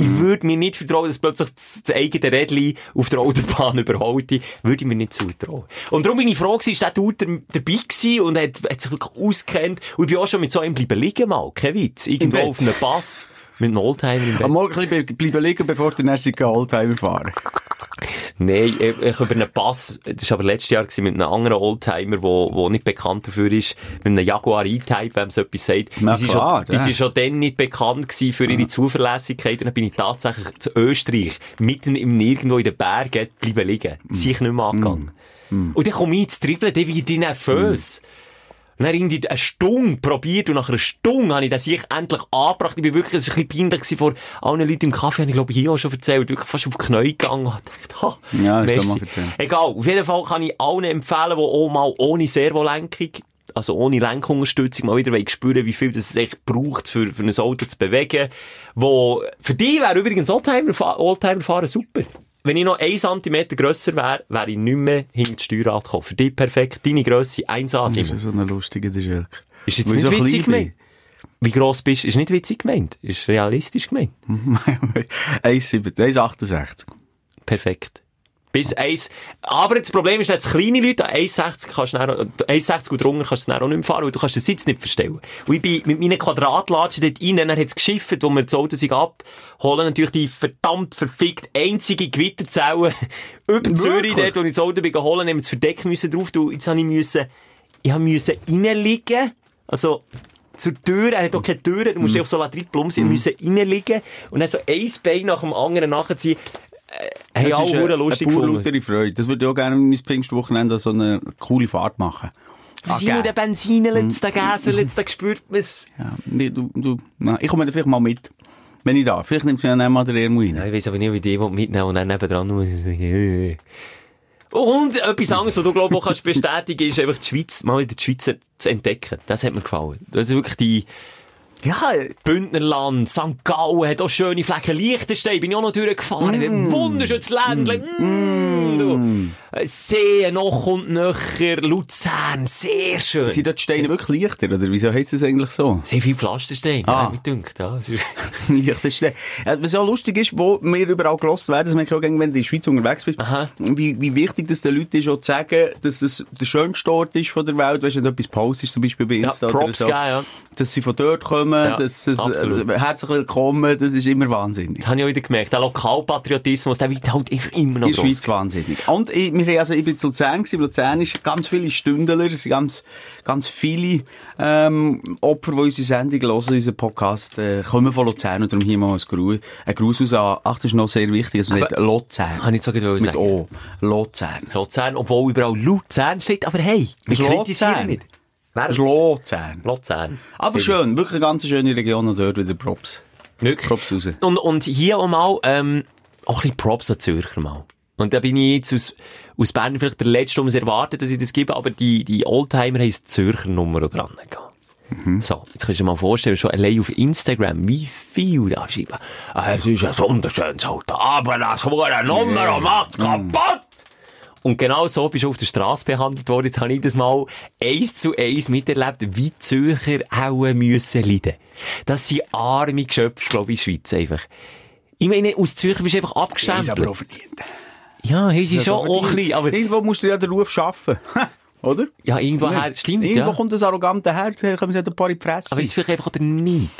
Ich würde mir nicht vertrauen, dass plötzlich das, das eigene Rädchen auf der Autobahn überholt. Würde ich mir nicht zutrauen. Und darum bin ich froh gewesen, ist der Dude da- dabei gewesen und hat, hat sich wirklich auskennt. Und ich bin auch schon mit so einem bleiben liegen mal. Kein Witz. Irgendwo auf einem Pass. Mit einem Oldtimer im Bett. Am Morgen bleiben liegen, bevor du dann einen Oldtimer fahren. Nein, ich, über einen Pass, das war aber letztes Jahr gewesen, mit einem anderen Oldtimer, wo, wo nicht bekannt dafür ist, mit einem Jaguar E-Type, wenn man so etwas sagt. Na die sind klar, schon, die sind schon dann nicht bekannt gewesen für ihre Zuverlässigkeit. Und dann bin ich tatsächlich zu Österreich, mitten im Nirgendwo in den Bergen, bleiben liegen. Sie ich nicht mehr angegangen. Und dann komme ich ins Dribbeln, dann werde ich nervös. Und dann irgendwie eine Stunde probiert und nach einer Stunde habe ich das ich endlich angebracht. Ich bin wirklich, war ein bisschen peinlich vor allen Leuten im Kaffee, habe ich glaube ich hier auch schon erzählt, wirklich fast auf die Knie gegangen und dachte, ha, Ja, ich kann mal erzählen. Egal, auf jeden Fall kann ich allen empfehlen, die auch mal ohne Servolenkung, also ohne Lenkunterstützung mal wieder spüren, wie viel das es echt braucht, für, für ein Auto zu bewegen. Wo, für die wäre übrigens Oldtimer, fa- Oldtimer fahren super. Wenn ich noch 1 cm grösser wäre, wäre ich nicht mehr hinter das Steuerrad gekommen. Für dich perfekt. Deine Grösse 1A, Das Simon. ist so ein lustiger, der Schelker. Ist jetzt Weil ich nicht so witzig gemeint. Wie gross bist du? Ist nicht witzig gemeint. Ist realistisch gemeint. bin. 1,70, 1,68. Perfekt. Bis 1. Aber das Problem ist, dass kleine Leute an 1,60 kannst du dann, auch- 1,60 und drunter kannst du dann auch nicht mehr fahren, weil du kannst den Sitz nicht verstellen. Und ich bin mit meinen Quadratlatschen dort rein, dann hat es geschifft, wo wir das Auto sich abholen, natürlich die verdammt verfickt einzige Gewitterzelle über Zürich, dort, wo ich das Auto bin geholt, haben wir das Verdeck müssen drauf tun. Jetzt habe ich müssen, ich habe müssen reinliegen, also, zur Tür, er hat auch keine Tür, du musst einfach so Ladritplum sein, müssen reinliegen und dann so ein Bein nach dem anderen nachziehen. Hey, Das ist eine, lustig eine lautere Freude. Das würde ich auch gerne mein Pfingstwochenende so eine coole Fahrt machen. Ah, Sie nur geil. den Benzinelitz, den Gaselitz, da spürt man es. Ja, nee, du, du, na, ich komme da vielleicht mal mit. Wenn ich da. Vielleicht nimmst du dann mal den Ermo rein. Ja, ich weiss aber nicht, wie die will mitnehmen und dann nebendran muss ich sagen, Und etwas anderes, was du, glaube ich, auch kannst bestätigen ist einfach die Schweiz, mal wieder die Schweiz zu entdecken. Das hat mir gefallen. Also wirklich die Ja, Bündnerland, St. Gallen hat auch schöne Flecken. Liechtenstein bin ich auch noch durchgefahren. Mm. Wunderschönes Ländchen. Mm. Du. Äh, See noch und nöcher. Luzern, sehr schön. sind dort die Steine wirklich leichter, oder wieso heisst das eigentlich so? Sehr viel Pflasterstein, Ah. ja, mir dünkt, ja. Es ist- leichter Stein. Ja, was ja lustig ist, wo wir überall gelost werden, das merke ich auch, wenn du in der Schweiz unterwegs bist, Aha. wie, wie wichtig das den Leuten ist, auch zu sagen, dass das der schönste Ort ist von der Welt, weißt du, wenn du etwas postest, zum Beispiel bei Ja, Insta oder Props so. geben, ja. Dass sie von dort kommen, Ja, dass es, absolut. äh, herzlich willkommen, das ist immer wahnsinnig. Das habe ich auch wieder gemerkt. Der Lokalpatriotismus, der wird halt immer noch In der. Schweiz wahnsinnig. Und ich, wir haben also, ich bin zu Luzern gewesen. Luzern ist ganz viele Stündler, es sind ganz, ganz viele, ähm, Opfer, die unsere Sendung hören, unseren Podcast, äh, kommen von Luzern und darum hier mal ein Gruß, ein Gruß aus an, ach, das ist noch sehr wichtig, also nicht Luzern. Habe ich so gerade Mit. O. Luzern. Luzern, obwohl überall Luzern steht, aber hey, wir kritisieren Luzern? Nicht. Das ist Luzern. Luzern. Aber schön, wirklich eine ganz schöne Region und dort wieder Props. Wirklich. Props raus. Und, und hier auch mal, ähm, auch ein bisschen Props an Zürcher mal. Und da bin ich jetzt aus, aus Bern vielleicht der Letzte, um es erwarten, dass ich das gebe, aber die, die Oldtimer haben Zürcher Nummer dran gehabt. So, jetzt kannst du dir mal vorstellen, schon allein auf Instagram, wie viel da schreiben. Ah, Es ist ein wunderschönes Auto, aber das wurde Nummer macht kaputt! Und genau so bist du auf der Straße behandelt worden. Jetzt habe ich das mal eins zu eins miterlebt, wie die Zürcher auch müssen leiden. Das sind arme Geschöpfe, glaube ich, in der Schweiz einfach. Ich meine, aus Zürcher bist du einfach Das ist abgestempelt. aber auch verdient. Ja, hast du schon auch ein bisschen, aber, Irgendwo musst du ja den Ruf schaffen. Oder? ja, irgendwo her, stimmt, Irgendwo ja. kommt das arrogante her, da kommen sie ein paar in die Fresse. Aber ist vielleicht einfach auch der Neid.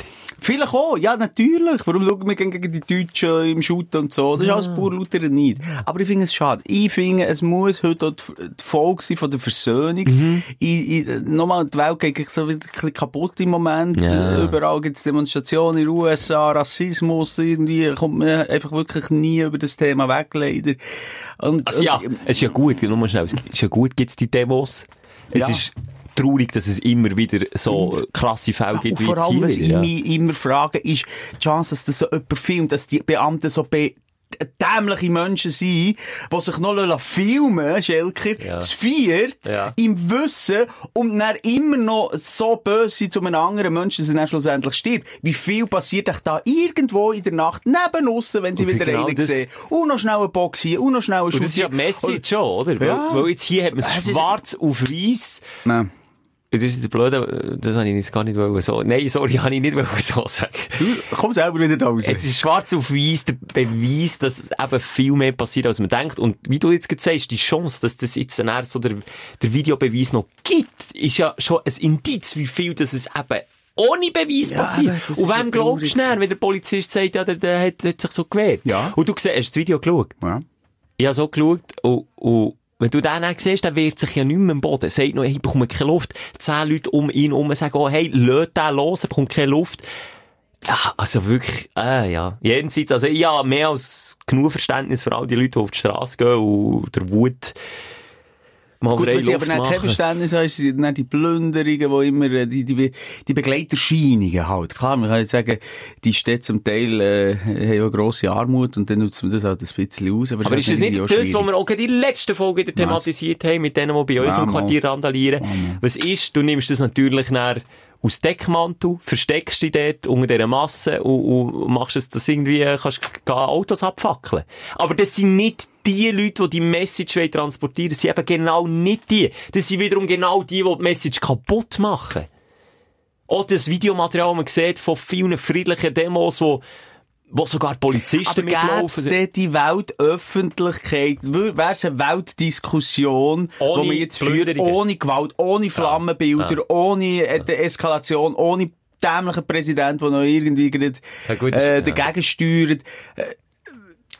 Vielleicht auch, ja, natürlich. Warum schauen wir gegen die Deutschen im Shooten und so? Das ist alles pur lauter nicht. Aber ich finde es schade. Ich finde, es muss heute auch die Folge sein von der Versöhnung. Ich, ich, nochmal, die Welt geht so ein bisschen kaputt im Moment. Ja. Überall gibt es Demonstrationen in den USA, Rassismus, irgendwie kommt man einfach wirklich nie über das Thema weg, leider. Und, Also ja, und- es ist ja gut, nur mal schnell, es ist ja gut, gibt's die Demos. Es Ja. ist traurig, dass es immer wieder so krasse Fälle gibt wie vor allem, hier was ich ja. mich immer frage, ist die Chance, dass das so jemand filmt, dass die Beamten so be dämliche Menschen sind, die sich noch filmen Schelker, Ja. das viert, Ja. im Wissen, und dann immer noch so böse sind zu einem anderen Menschen, dass er dann schlussendlich stirbt. Wie viel passiert euch da irgendwo in der Nacht neben uns, wenn sie Und wieder genau einen sehen? Und noch schnell eine Box hier, und noch schnell eine Und das ist ja Message schon, oder? Weil, Ja. weil jetzt hier hat man es Es ist- schwarz auf weiß. Nein. Das ist jetzt blöd, das habe ich jetzt gar nicht wollen so. Nein, sorry, habe ich nicht wollen so sagen. Du, komm selber wieder da raus. Es ist schwarz auf weiß der Beweis, dass es eben viel mehr passiert, als man denkt. Und wie du jetzt gerade sagst, die Chance, dass das jetzt dann so der, der Videobeweis noch gibt, ist ja schon ein Indiz, wie viel das es eben ohne Beweis Ja, passiert. Und wem glaubst du dann, wenn der Polizist sagt, ja, der, der, hat, der hat sich so gewehrt? Ja. Und du siehst, hast du das Video geschaut? ja. Ich habe so geschaut und, und wenn du den dann siehst, der wehrt sich ja nicht mehr am Boden. Sagt noch, hey, ich bekomme keine Luft. Zehn Leute um ihn herum sagen, oh, hey, löt den los, er bekommt keine Luft. Ja, also wirklich, äh, ja. Jenseits, also ich habe mehr als genug Verständnis für all die Leute, die auf die Straße gehen und der Wut mal Gut, was ich aber dann kein. Verständnis habe, sind dann die Plünderungen, die immer, äh, die, die, die Begleiterscheinungen halt. Klar, man kann jetzt sagen, die Städte zum Teil, äh, haben ja grosse Armut und dann nutzt man das halt ein bisschen aus. Aber ist das nicht das, was wir auch in der letzten Folge wieder thematisiert haben, mit denen, die bei euch Ja, im. Quartier randalieren? Was ist, du nimmst das natürlich dann aus Deckmantel, versteckst dich dort unter dieser Masse und, und machst es, dass irgendwie kannst Autos abfackeln. Aber das sind nicht die Leute, die die Message wollen transportieren das sind eben genau nicht die. Das sind wiederum genau die, die die Message kaputt machen. Auch das Videomaterial, das man sieht von vielen friedlichen Demos, wo, wo sogar Polizisten Aber mitlaufen. dort die Weltöffentlichkeit, wäre es eine Weltdiskussion, Ohne wo man jetzt Plünderungen. ohne Gewalt, ohne Flammenbilder, ohne äh, die Eskalation, ohne dämlichen Präsident, der noch irgendwie gerade, Ja, gut, äh, ja. dagegen steuert.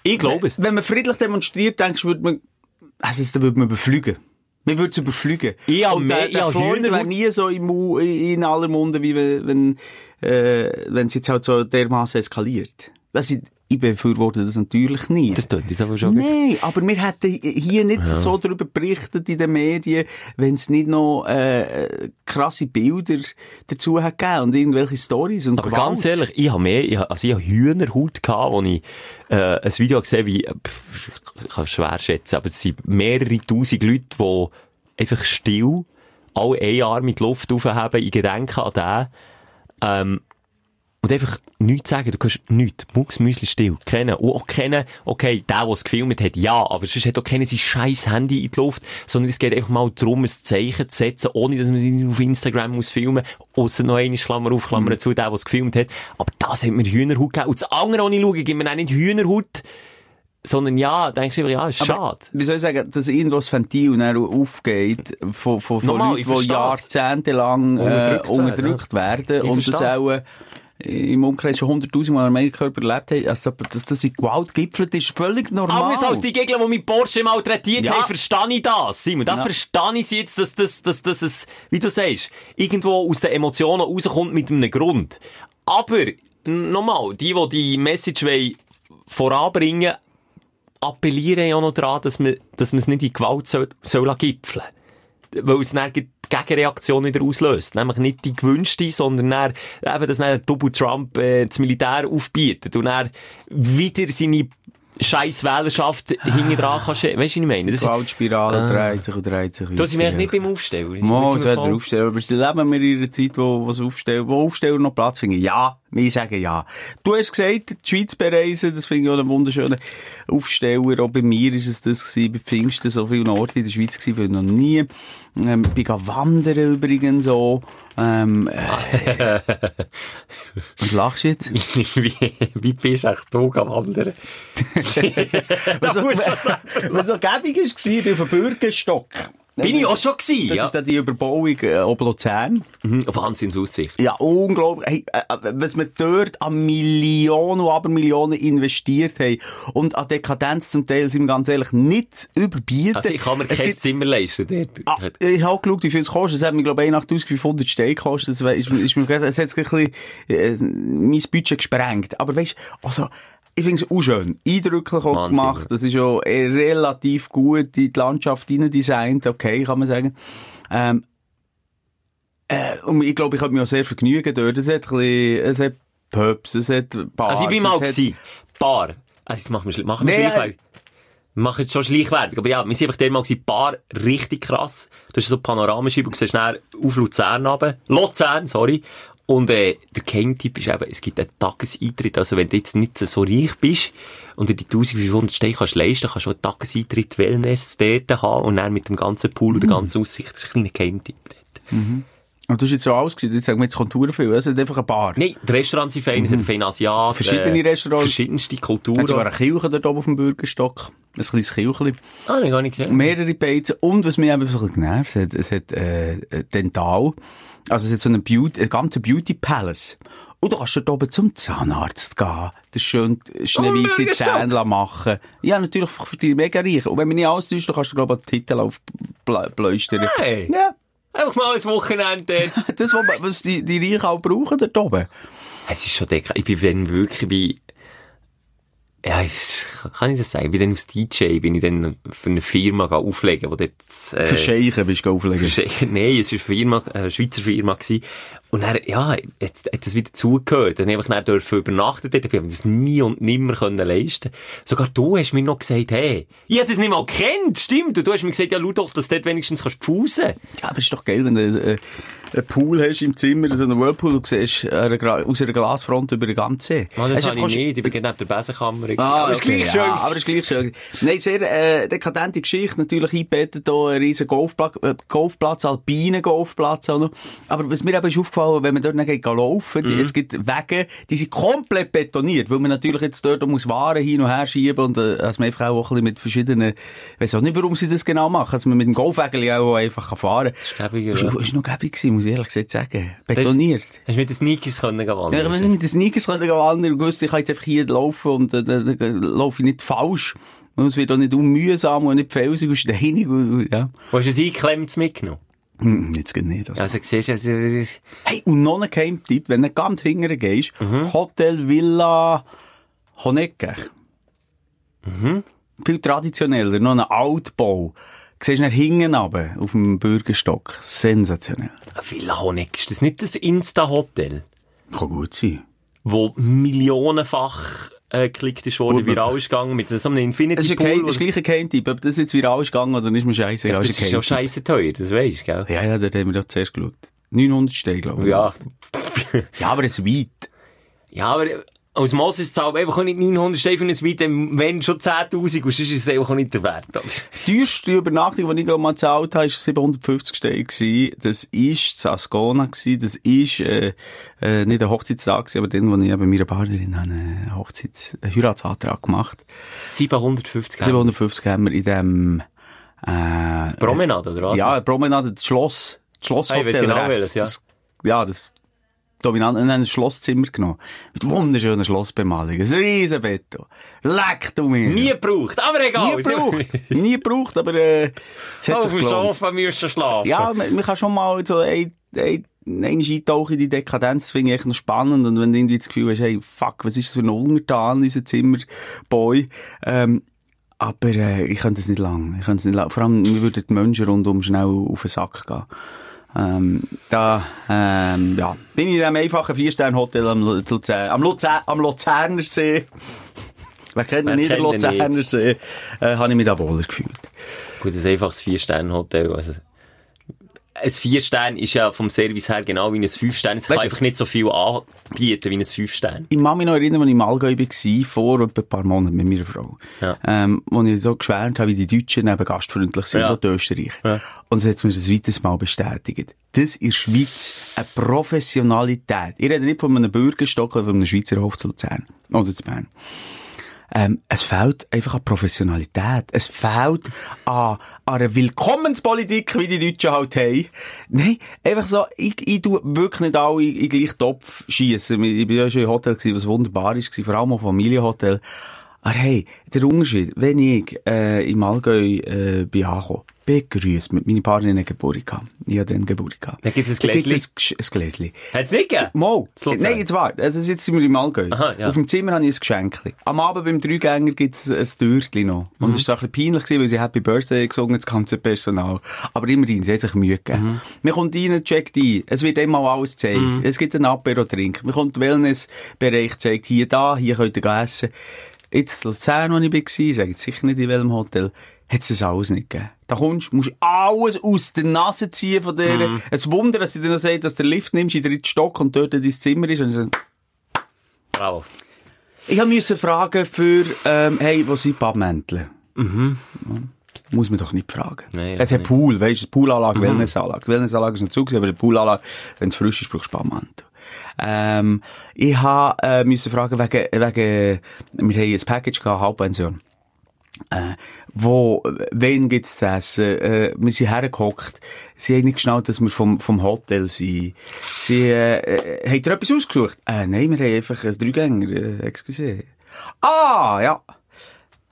Ich glaube es. Wenn man friedlich demonstriert, denkst du, würde man, also, dann würde man beflügen. Man würde es überflügen. Ich Und mehr- der, ich der Hühnerhaut- wäre nie so im, in aller Munde, wie wenn, wenn, äh, wenn es jetzt halt so dermaßen eskaliert. Das ich, ich befürworte das natürlich nicht. Das tut jetzt aber schon. Nein, aber wir hätten hier nicht so darüber berichtet in den Medien, wenn es nicht noch äh, krasse Bilder dazu hat gegeben und irgendwelche Stories und Aber Gewalt. ganz ehrlich, ich habe mehr, ich habe, also ich habe Hühnerhaut gehabt, wo ich, äh, ein Video gesehen wie, äh, pff, ich kann es schwer schätzen, aber es sind mehrere tausend Leute, die einfach still alle ein in die Luft aufheben, in Gedenken an den, ähm, und einfach nichts sagen, du kannst nichts. Mucks, Müsli still. Kennen. Und auch kennen, okay, der, der es gefilmt hat, ja, aber sonst hat auch keiner sein scheiß Handy in die Luft, sondern es geht einfach mal darum, ein Zeichen zu setzen, ohne dass man es auf Instagram muss filmen, ausser noch eine Klammer auf, Klammer zu, der, der es gefilmt hat. Aber das hat mir Hühnerhaut gegeben. Und das andere, ich schaue, gibt mir auch nicht Hühnerhaut, sondern ja, denkst du, ja, ist schade. Wie soll ich sagen, dass irgendwo das Ventil dann aufgeht von, von, von Nochmal, ich Leuten, die jahrzehntelang äh, Unterdrückt werden, unterdrückt werden und das auch äh, im Umkreis schon 100'000 Mal am Körper erlebt haben, also, dass das in Gewalt gipfelt, ist völlig normal. Anders als die Gegner, die mit Porsche malträtiert Ja. haben, verstehe ich das, Simon. Da Ja. verstehe ich jetzt, dass, dass, dass, dass es, wie du sagst, irgendwo aus den Emotionen rauskommt mit einem Grund. Aber, nochmal, die, die die Message wollen voranbringen, appellieren ja noch daran, dass man, dass man es nicht in Gewalt soll, soll gipfeln. Weil es dann die Gegenreaktion wieder auslöst. Nämlich nicht die gewünschte, sondern dann, eben, dass dann Double Trump äh, das Militär aufbietet und dann wieder seine scheiß Wählerschaft hinten dran kannst. Weißt du, was ich meine? Das Die Gewaltspirale dreht sich und dreht sich. Da sind wir nicht beim Aufstellen. Mo, es wird der Aufsteller. Aber leben wir in einer Zeit, wo, wo, Aufsteller, wo Aufsteller noch Platz finden. Ja, wir sagen ja. Du hast gesagt, die Schweiz bereisen, das finde ich auch einen wunderschönen Aufsteller. Auch bei mir ist es das gewesen, bei Pfingsten, so viele Orte in der Schweiz gewesen, weil noch nie, ähm, bin wandern übrigens so, ähm, äh, was lachst du jetzt? wie, wie bist du echt da wandern? Was du sagen. was so gäbig war, ich bin auf dem Bürgerstock. Bin ich auch schon gewesen, Das ja. ist dann die Überbauung äh, oben Luzern. Mhm, Wahnsinnsaussicht. Ja, unglaublich. Hey, äh, äh, was wir dort an Millionen und Abermillionen investiert haben und an Dekadenz zum Teil, sind wir ganz ehrlich, nicht überbieten. Also ich kann mir Es kein gibt- Zimmer leisten dort. Ah, ich habe geschaut, wie viel es kostet. Es hat mir, glaube ich, 8500 Steine gekostet. Ist, ist es hat ein bisschen, äh, mein Budget gesprengt. Aber weisst, also, ich finde es auch schön. Eindrücklich auch Wahnsinn, gemacht. Das ist äh, relativ gut in die Landschaft designt. Okay, kann man sagen. Ähm, äh, und ich glaube, ich habe mich auch sehr vergnügen dort. Es hat ein bisschen, es hat Pubs, es hat Bars. Also ich bin mal gewesen. Bar. Also jetzt machen wir, machen wir Nee, Schleichwerbung. Wir machen jetzt schon Schleichwerbung. Aber ja, wir sind einfach der mal gewesen. Bar, richtig krass. Das ist so Panoramascheibe. Du siehst schnell auf Luzern runter. Luzern, sorry. Und, äh, der Kerntipp ist eben, es gibt einen Tageseintritt. Also wenn du jetzt nicht so reich bist und dir die 1500 Steine kannst leisten, kannst du einen Tageseintritt Wellness dort haben und dann mit dem ganzen Pool und der ganzen Aussicht. Das ist ein kleiner Geheimtipp dort. Und das ist jetzt so alles gewesen. Jetzt sagen wir, jetzt kommt verdammt viel. Es hat einfach eine Bar. Nein, die Restaurants sind fein, es hat feine Asiaten. Verschiedene Restaurants. Verschiedenste Kulturen. Hat sogar eine Kirche dort oben auf dem Bürgerstock. Ein kleines Kirchli. Ah, ich gar nicht gesehen. Mehrere Beizen. Und was mich eben so ein bisschen genervt hat, es hat, äh, äh, Dental. Also es hat so einen Beauty, einen ganzen Beauty Palace. Und du kannst dort oben zum Zahnarzt gehen. Das schön schneeweise Bürgerstock. Zähne machen. Ja, natürlich für die mega Reichen. Und wenn mich nicht alles täuscht, dann kannst du, glaube ich, den Titel aufbläustern. Hey. Ja. Einfach mal ein Wochenende. Das, was, die, die Reichen auch brauchen dort oben. es ist schon deck. Ich bin wirklich bei, ja, ich, kann ich das sagen? Ich bin dann als DJ, bin ich dann für eine Firma auflegen, wo dort, äh, Für Scheichen bist du auflegen. Nein, es war eine Firma, eine Schweizer Firma gewesen. Und dann, ja, hat, hat das wieder zugehört. Dann habe ich dann dürfen übernachten dort. Ich habe mir das nie und nimmer können leisten. Sogar du hast mir noch gesagt, hey, ich hätte das nicht mal gekannt, stimmt. Und du hast mir gesagt, ja, schau doch, dass du dort wenigstens kannst pfusen. Ja, aber ist doch geil, wenn du äh, einen Pool hast im Zimmer, so einen Whirlpool, und siehst Gra- aus einer Glasfront über den ganzen See. Oh, das habe ich nicht. Ich bin neben der Besenkammer. Ah, aber es ist okay, gleich ja, schön. aber es ist gleich schön. Nein, sehr, äh, dekadente Geschichte. Natürlich eingebettet hier ein riesen Golfplatz, äh, Golfplatz, alpinen Golfplatz auch noch. Aber was mir eben ist aufgefallen, wenn man dort geht laufen, die, es gibt Wege, die sind komplett betoniert, weil man natürlich jetzt dort muss Waren hin und her schieben und, äh, dass man einfach auch ein bisschen mit verschiedenen, ich weiss auch nicht, warum sie das genau machen, dass man mit dem Golfwägel auch einfach fahren kann. ist gäbiger, Ist, ist noch gäbig gewesen, muss ich ehrlich gesagt sagen. Betoniert. Hast du mit den Sneakers können Ja, wandern? wenn ich mit den Sneakers könnte wandern und wusste, ich kann jetzt einfach hier laufen und äh, dann äh, laufe ich nicht falsch. Und es wird auch nicht unmühsam und nicht felsig und steinig. Und, ja. Hast du es eingeklemmt mitgenommen? Hm, jetzt geht nicht. Also. Also, siehst du, also, Hey, und noch ein Geheimtipp, wenn du ganz hingern gehst, Mhm. Hotel Villa Honecke. Mhm. Viel traditioneller, noch ein Altbau. Du siehst nach hinten runter, auf dem Bürgerstock. Sensationell. Villa Honeck, ist das nicht das Insta-Hotel? Kann gut sein. Wo millionenfach äh, geklickt ist worden, viral ist gegangen, mit so einem Infinity ist, Pool. Das ist gleich ein Geheimtipp. Ob das jetzt viral ist gegangen oder ist mir scheiße. das ist ja scheisse teuer, das weisst du, gell? Ja, ja, dort haben wir doch zuerst geschaut. 900 Steine, glaube ich. Ja. Ja, aber es weit. Ja, aber aus Moses zahlt einfach auch nicht 900 Steine für ein Weite, wenn schon 10'000 und sonst ist es einfach auch nicht der Wert. Die teuerste Übernachtung, die ich mal gezahlt habe, war 750 Steine. Das Ascona gewesen. Das ist, äh, äh, nicht ein Hochzeitstag aber dann, wo ich eben meiner Partnerin habe einen Hochzeits-, einen Heiratsantrag gemacht. 750 Euro. 750 haben wir in dem, äh, Promenade, oder was? ja, Promenade, das Schloss, das Schlosshotel Ah, ich weiss genau welches, ja. Das, ja, das dominant, und dann ein Schlosszimmer genommen. Mit wunderschöner Schlossbemalung. Ein riesen Bett. Leck du mir. Nie gebraucht, aber egal. Nie gebraucht. Nie gebraucht, aber, äh, es hat Auf dem. Sofa müssen schlafen. Ja, man, man kann schon mal so ein, ein, einmal eintauchen in die Dekadenz, finde ich echt spannend. Und wenn du irgendwie das Gefühl hast, hey, fuck, was ist das für ein Untertan, unser Zimmerboy, ähm, Aber äh, ich könnte es nicht lang. Ich könnte es nicht lang. Vor allem, mir würden die Menschen rundum schnell auf den Sack gehen. Ähm, da, ähm, ja, bin ich in einem einfachen Vier-Sterne-Hotel am, Lu- Luzern, am, Luzern, am Luzerner See. Wer kennt Wer nicht, den? Luzerner See? Äh, habe ich mich da wohler gefühlt. Gut, ein einfaches Vier-Sterne-Hotel. Also, ein Vier-Stern ist ja vom Service her genau wie ein Fünf-Stern. Es kann einfach nicht so viel anbieten wie ein Fünf-Stern. Ich kann mich noch erinnern, als ich im Allgäu war, vor etwa ein paar Monaten mit meiner Frau. Ja. Ähm, wo ich so geschwärmt habe, wie die Deutschen eben gastfreundlich sind, Ja. und Österreicher. Ja. Und es hat mir ein weiteres Mal bestätigt. Das ist Schweiz eine Professionalität. Ich rede nicht von einem Bürgerstock oder von einem Schweizer Hof zu Luzern. Oder zu Bern. Ähm, es fehlt einfach an Professionalität. Es fehlt an, an einer Willkommenspolitik, wie die Deutschen halt haben. Nein, einfach so, ich, ich tu wirklich nicht alle in den gleichen Topf schiessen. Ich bin ja schon im Hotel gewesen, was wunderbar ist, vor allem auch Familienhotel. Aber hey, der Unterschied, wenn ich, äh, im Allgäu, äh, bin angekommen, begrüßt mit meiner Partnerin eine Geburt gehabt. Ich hatte dann Geburt gehabt. Da gibt's ein Da gibt's Gläschen? ein, ein Gläschen. Hat es nicht gegeben? Mal. Nein, jetzt warte. Also jetzt sind wir im Allgäu. Aha, ja. Auf dem Zimmer habe ich ein Geschenk. Am Abend beim Dreigänger gibt es ein Türtchen noch. Und es war ein bisschen peinlich, gewesen, weil sie Happy Birthday gesungen das ganze Personal. Aber immerhin, sie hat sich Mühe gegeben. Man kommt rein, checkt ein. Es wird einmal alles gezeigt. Es gibt einen Apero-Trink. Man kommt den Wellnessbereich zeigt. Hier, da, hier könnt ihr essen. Jetzt, in Luzern, wo ich war, sage jetzt sicher nicht in welchem Hotel, hat es das alles nicht gegeben. Da kommst, musst alles aus der Nase ziehen von der. Es Wunder, dass sie dir noch sagt, dass du den Lift nimmst in den dritten Stock und dort dein Zimmer ist. Und ich so, Bravo. ich musste fragen für, ähm, hey, wo sind die Badmäntel? Mhm. Muss man doch nicht fragen. Nein, es also hat Pool, weißt du, Poolanlage, Wellnessanlage. Die Wellnessanlage ist nicht zu, aber die Poolanlage, wenn es frisch ist, brauchst du Badmäntel. Ähm, ich habe, äh, müssen fragen wegen, wegen, wir haben ein Package gehabt, Halbpension. Äh, wo, wen gibt's zu essen? Äh, wir sind hergehockt. Sie haben nicht geschnallt, dass wir vom, vom Hotel sind. Sie, äh, äh, habt ihr etwas ausgesucht? Äh, nein, wir haben einfach einen Dreigänger, äh, excuse. Ah, ja.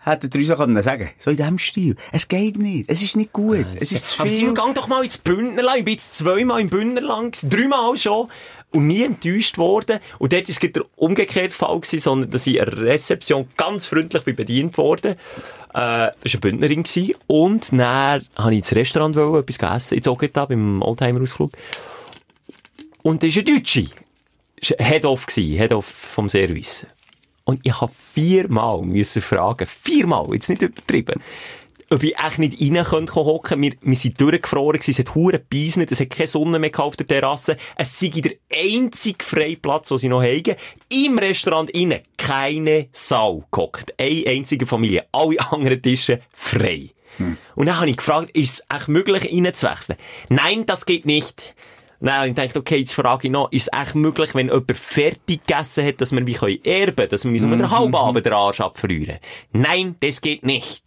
Hätten drei Sachen können sagen So in diesem Stil. Es geht nicht. Es ist nicht gut. es ist zu Aber viel. Simon, gang doch mal ins Bündnerland. Ich bin jetzt zweimal im Bündnerland, dreimal schon. Und nie enttäuscht worden. Und dort war es der umgekehrte Fall, gewesen, sondern dass ich an der Rezeption ganz freundlich bin bedient worden. Äh, war eine Bündnerin. Gewesen. Und dann habe ich ins Restaurant wollen, etwas gegessen, in Zogeta, beim Oldtimer-Ausflug. Und das ist eine Deutsche. Head-Off, gewesen, Head-Off vom Service. Und ich habe viermal müssen fragen, viermal, jetzt nicht übertrieben, ob ich echt nicht rein könnte hocken. Wir, wir sind durchgefroren gewesen, es hat hure gebeisnet, es hat keine Sonne mehr auf der Terrasse. Es sei der einzige freie Platz, den sie noch haben. Im Restaurant innen keine Sau gehockt. Eine einzige Familie. Alle anderen Tische frei. Und dann habe ich gefragt, ist es echt möglich, reinzuwechseln? Nein, das geht nicht. Nein, ich dachte, okay, jetzt frage ich noch, ist es echt möglich, wenn jemand fertig gegessen hat, dass wir wie können erben, dass wir uns um den halben Abend den Arsch abfrieren? Nein, das geht nicht.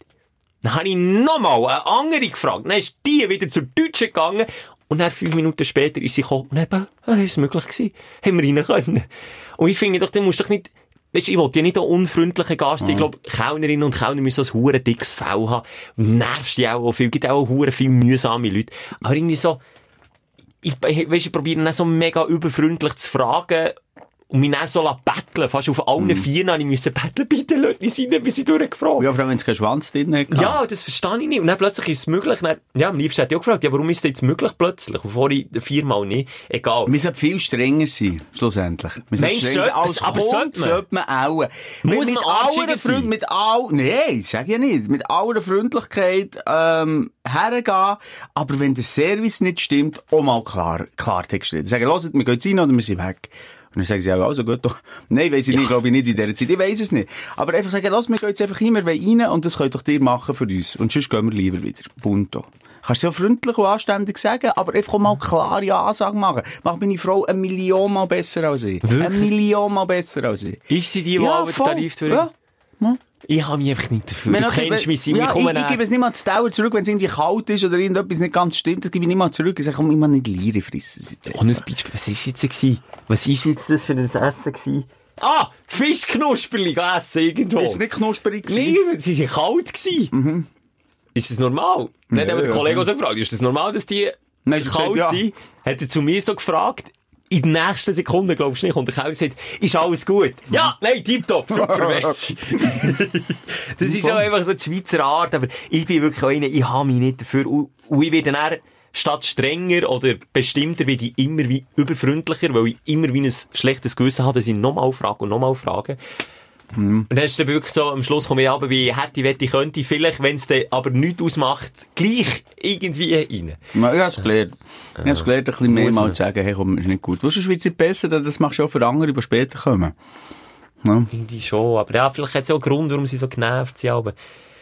Dann habe ich nochmal eine andere gefragt. Dann ist die wieder zur Deutschen gegangen. Und dann fünf Minuten später ist sie gekommen. Und eben, ah, ist es möglich gewesen. Haben wir rein können. Und ich finde doch, du musst doch nicht, Weißt, ich wollte ja nicht ein unfreundlicher Gast sein. Ich glaube, Kellnerinnen und Kellner müssen so ein hure dickes Fell haben. Nervst die auch viel. Gibt auch hure viel mühsame Leute. Aber irgendwie so, ich, weißt, ich probiere dann so mega überfreundlich zu fragen und mich dann so betteln. Fast auf allen Mhm. Vieren habe ich müssen betteln. Bitte, Leute, nicht rein, bis ich durchgefragt. Ja, vor allem, wenn es keinen Schwanz drin hat. Ja, das verstehe ich nicht. Und dann plötzlich ist es möglich. Dann, ja, am liebsten hätte ich auch gefragt, ja, warum ist das jetzt möglich plötzlich? Und vorher viermal nicht. Egal. Wir sollten viel strenger sein, schlussendlich. Wir sollten strenger sein. sollte- Als aber Kunde sollte man? auch. Muss mit man aller Freund, mit all, nein, sag ja nicht. Mit aller Freundlichkeit, ähm, hergehen. Aber wenn der Service nicht stimmt, auch mal klar, Klartext reden. Sagen, hört, wir gehen jetzt rein oder wir sind weg. Und dann sagen sie auch, also gut doch. Nein, weiss ich nicht, glaube ich nicht in dieser Zeit. Ich weiss es nicht. Aber einfach sagen, lass, wir gehen jetzt einfach hin, wir wollen rein und das könnt doch dir machen für uns. Und sonst gehen wir lieber wieder. Bunto. Kannst du ja freundlich und anständig sagen, aber einfach mal klare Ansagen machen. Macht meine Frau eine Million mal besser als ich. Eine Million mal besser als ich. Ist sie die, die Ja, auch. Tarif durch? Ja. Ja. Ich habe mich einfach nicht dafür. Du kennst mich, ja, ich ich, ich gebe es nicht mal die Dauer zurück, wenn es irgendwie kalt ist oder irgendetwas nicht ganz stimmt, das gebe ich nicht mal zurück. Ich sage, komm, mal nicht Liere fressen. Oh, ein Beispiel. Was ist jetzt gewesen? Was ist jetzt das für ein Essen gewesen? Ah! Fischknusperli essen irgendwo. Ist es nicht knusperig gewesen? Nein, sie waren kalt gewesen. Ist das normal? Hat Ja, aber der ja. Kollege auch so gefragt, ist das normal, dass die Nein, kalt sagst ja. sind? Hat er zu mir so gefragt, in den nächsten Sekunden, glaubst du nicht, kommt der Kellner und sagt, ist alles gut? Ja, nein, tipptopp, super, Messi. das ist auch einfach so die Schweizer Art, aber ich bin wirklich auch einer, ich habe mich nicht dafür, und ich werde dann, statt strenger oder bestimmter, werde ich immer wie überfreundlicher, weil ich immer wie ein schlechtes Gewissen habe, dass ich nochmal frage und nochmal frage. Und dann ist dann wirklich so, am Schluss komme ich aber wie hätte, wette, könnte, vielleicht, wenn es dann aber nichts ausmacht, gleich irgendwie rein. Ja, Ich hab's gelernt. Ich hab's gelernt, ein bisschen mehr mal zu sagen, hey, komm, ist nicht gut. Was ist Schweizer besser? Das machst du auch für andere, die später kommen. Ja, Irgendwie schon, aber ja, vielleicht hat es auch einen Grund, warum sie so genervt sind, aber...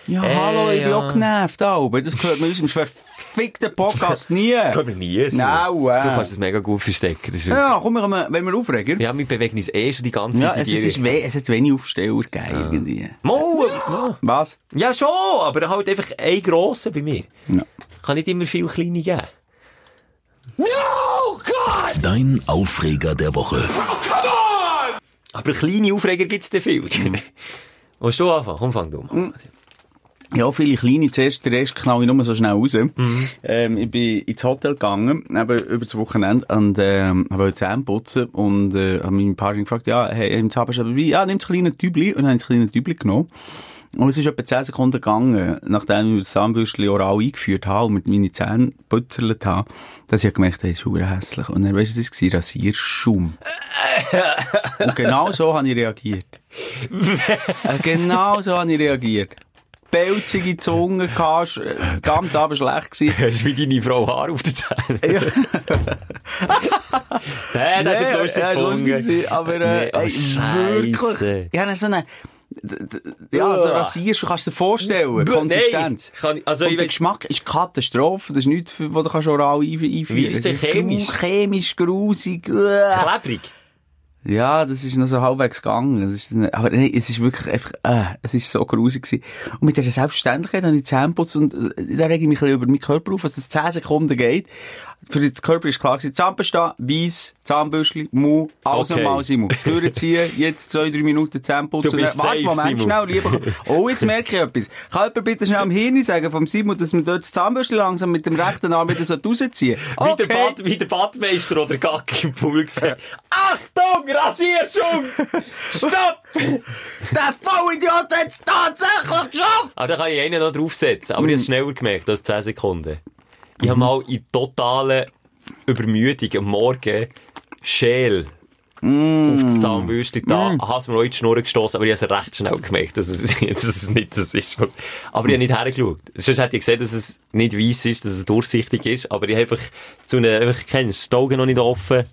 ja Äh, hallo, ich bin ja. auch genervt, aber das gehört mir unserem verfickten Podcast nie. Können wir nie so. Nein, äh. Du kannst es mega gut verstecken. Das ist Ja, komm, wir kommen, wenn wir aufregen. ja, wir bewegen uns eh schon die ganze Ja, Zeit es, in es, ist we es hat wenig Aufsteller gegeben, irgendwie. Mo, ja. Was? ja schon, aber halt einfach ein grosser bei mir. Ja. Kann nicht immer viel kleine geben. No, God! Dein Aufreger der Woche. Aber kleine Aufreger gibt's da viel. Willst du anfangen? Komm, fang du mal. Ja, viele kleine. Zuerst den Rest knall ich nur so schnell raus. Ähm, ich bin ins Hotel gegangen, eben über das Wochenende, und, ähm, wollte Zähne putzen, und, äh, habe meinen Partner gefragt, ja, hey, im Zahnbürste dabei? Ja, nimm das kleine Tübli, und habe das kleine Tübli genommen. Und es ist etwa 10 Sekunden gegangen, nachdem ich das Zahnbürstchen oral eingeführt habe und mit meinen Zähnen putzelt habe, dass ich gemerkt habe, das ist hässlich. Und dann, weißt du, es war? Rasierschaum. und genau so habe ich reagiert. Äh, genau so habe ich reagiert. Pelzige Zunge, gehabt, ganz aber schlecht gewesen. Das ist wie deine Frau Haar auf den Zähnen. Nein, das ist lustig ja, lustig aber äh, Nee, oh, ey, wirklich. Ja, dann so eine, ja, so Uah. rasierst, du kannst dir vorstellen, Bäh, Konsistenz. nee, kann ich- also Und ich der Geschmack ist Katastrophe, das ist nichts, was du kannst oral ein- einführen Wie ist der chemisch? Chemisch, grusig. Klebrig. Ja, das ist noch so halbwegs gegangen. Das ist, aber nee, es ist wirklich einfach, äh, es ist so grusig gewesen. Und mit dieser Selbstständigkeit habe ich Zähne geputzt und äh, da rege ich mich ein bisschen über meinen Körper auf, was das 10 Sekunden geht. Für den Körper ist klar gewesen, Zahnpasta, Weiss, Zahnbürstchen, Mu, alles Okay. normal, Simon. Ziehen, jetzt zwei, drei Minuten Zähne putzen. Du bist Und dann- Warte, Moment, Simon. schnell, lieber. Oh, jetzt merke ich etwas. Kann jemand bitte schnell am Hirn sagen vom Simon, dass wir dort das Zahnbürstchen langsam mit dem rechten Arm wieder so rausziehen? Wie, der Bad, wie der Badmeister oder Gacki im Pool gesagt Achtung, Rasierschung! Stopp! Der Vollidiot hat es tatsächlich geschafft! Ah, da kann ich einen noch draufsetzen. Aber ich habe es schneller gemerkt als 10 Sekunden. Ich habe mal in totaler Übermüdung am Morgen Schäl auf das Zahnbürstchen da, habe es mir auch in die Schnur gestossen, aber ich habe es recht schnell gemerkt, dass es, dass es nicht das ist. Was, aber ich habe nicht hergeschaut. Sonst hätte ich gesehen, dass es nicht weiss ist, dass es durchsichtig ist, aber ich habe einfach zu einer, einfach, kennst die Augen noch nicht offen,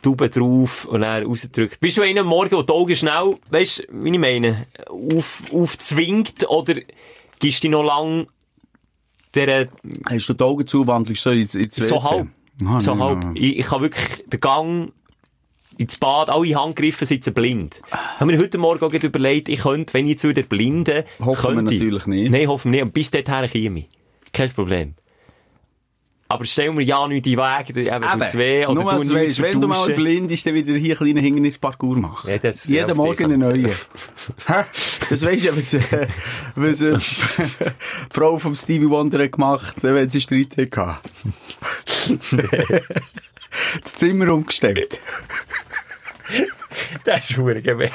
Tube drauf und dann rausgedrückt. Bist du einer Morgen, wo die Augen schnell, weißt du, wie ich meine, auf, aufzwingt oder gibst du dich noch lang der, Hast du die Augen zu, wandelst so ins, ins so halb, Ah, so nein, halb. nein. Ich, ich kann wirklich den Gang ins Bad, alle Handgriffe sitzen blind. Haben wir heute Morgen auch überlegt, ich könnte, wenn ich jetzt wieder blinde, Hoffen wir könnte ich- natürlich nicht. Nein, hoffen wir nicht. Und bis dorthin käme ich. Kein Problem. Aber stell mir ja nicht in den Weg, eben, tut's weh, oder nur du weisst, wenn du mal blind bist, dann wieder hier einen kleinen Hindernisparcours machen. Ja, das- Jeden Morgen einen neuen. Das weisst du ja, was, äh, was äh, die Frau vom Stevie Wonder gemacht wenn sie Streit hatte. das Zimmer umgestellt. Das ist verdammt gemein.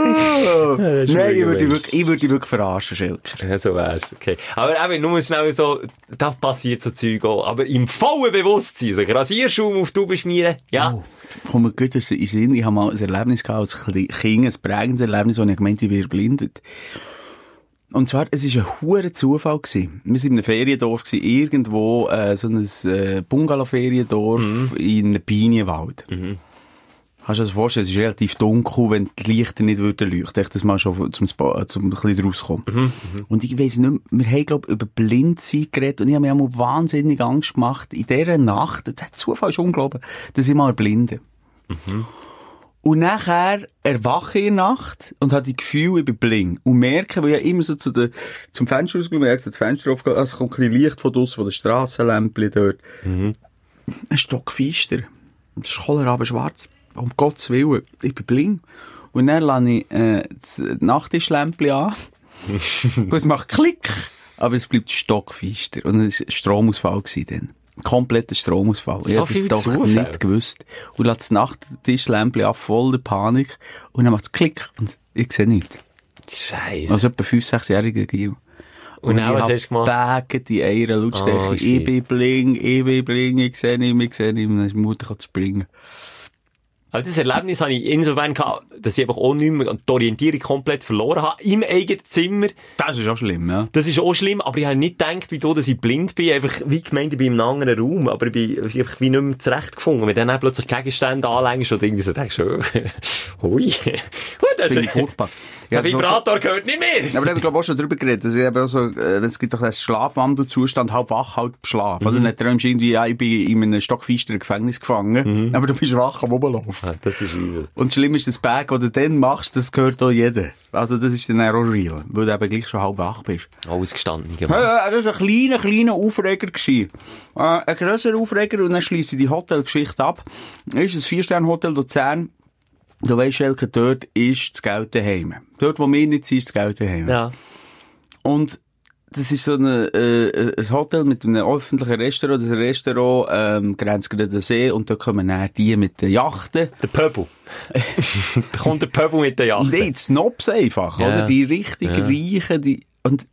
Nein, ich würde dich wirklich, dich wirklich verarschen, Schilker. Ja, so wär's. Okay. Aber eben, nur schnell so, da passiert so Zeug auch. Aber im vollen Bewusstsein, so Rasierschaum auf du beschmieren, ja. Oh, komm mir gut in den Sinn. Ich habe mal ein Erlebnis gehabt als Kind, ein prägendes Erlebnis, wo ich gemeint ich werde blindet. Und zwar, es war ein hoher Zufall. Gewesen. Wir waren in einem Feriendorf, gewesen, irgendwo, äh, so ein äh, Bungalow-Feriendorf in einem Pinienwald. Kannst du dir das vorstellen? Es ist relativ dunkel, wenn die Lichter nicht würden leuchten. Echt das mal schon zum, Spa, zum ein bisschen rauskommen. Und ich weiss nicht wir haben, glaub über Blindsein geredet und ich habe mir einmal wahnsinnig Angst gemacht. In dieser Nacht, der Zufall ist unglaublich, dass ich mal blinde. Und nachher erwache ich in der Nacht und habe das Gefühl, ich bin blind. Und merke, weil ich immer so zu der, zum Fenster rausgehe, merke, das Fenster aufgeht, also es kommt ein bisschen Licht von draussen, von der Strassenlämpchen dort. Ein Stockfeister. Das ist Kohlraben schwarz. Um Gottes Willen. Ich bin blind. Und dann lasse ich, äh, das Nachttischlämpchen an. und es macht Klick. Aber es bleibt stockfeister. Und es war ein Stromausfall dann. Kompletter Stromausfall. ich So hab das viel doch Zufall. nicht gewusst. Und lasse das Nachttischlämpchen ab, voll der Panik. Und dann macht es Klick und ich sehe nichts. Scheiße. Also etwa 5-, 6-jähriger Gil. Und dann, was hast du gemacht? Bagen die Eier Lautstärke. Oh, ich bin bling, ich bin bling, ich sehe nicht ich sehe nicht mehr. Dann ist die Mutter springen. Also das Erlebnis habe ich insofern gehabt, dass ich einfach auch nicht mehr die Orientierung komplett verloren habe. Im eigenen Zimmer. Das ist auch schlimm, ja. Das ist auch schlimm, aber ich habe nicht gedacht, wie du, dass ich blind bin. Einfach, wie gemeint, ich bin in einem anderen Raum, aber ich bin ich einfach wie nicht mehr zurechtgefunden. Wenn dann plötzlich Gegenstände anlängst und irgendwie so denkst, oh, hui. Das Finde ich furchtbar. Der das Vibrator gehört nicht mehr. Aber da habe ich glaube auch schon drüber geredet. ich eben auch so, äh, es gibt doch den Schlafwandelzustand, halb wach, halb schlaf. Oder? Dann träumst du irgendwie, ja, ich bin in einem stockfeisteren Gefängnis gefangen, aber du bist wach am Oberlauf. Ah, das ist übel. Und schlimm ist das Bag, das du dann machst, das gehört auch jedem. Also das ist dann auch real, weil du eben gleich schon halb wach bist. Ausgestanden. Ja, ja, das war ein kleiner, kleiner Aufreger. Gewesen. Äh, ein grösserer Aufreger, und dann schliesse ich die Hotelgeschichte ab. Ist ein Vier-Sterne-Hotel Luzern. Du weisst, Elke, dort ist das Geld daheim. Dort, wo wir nicht sind, ist das Geld daheim. Ja. Und das ist so eine, äh, ein Hotel mit einem öffentlichen Restaurant. Das Restaurant ähm, grenzt gerade den See und da kommen dann die mit den Yachten. Der Pöbel. da kommt der Pöbel mit der Yacht. Nein, die Snobs einfach, Ja. oder? Die richtig Ja. Reichen, die, und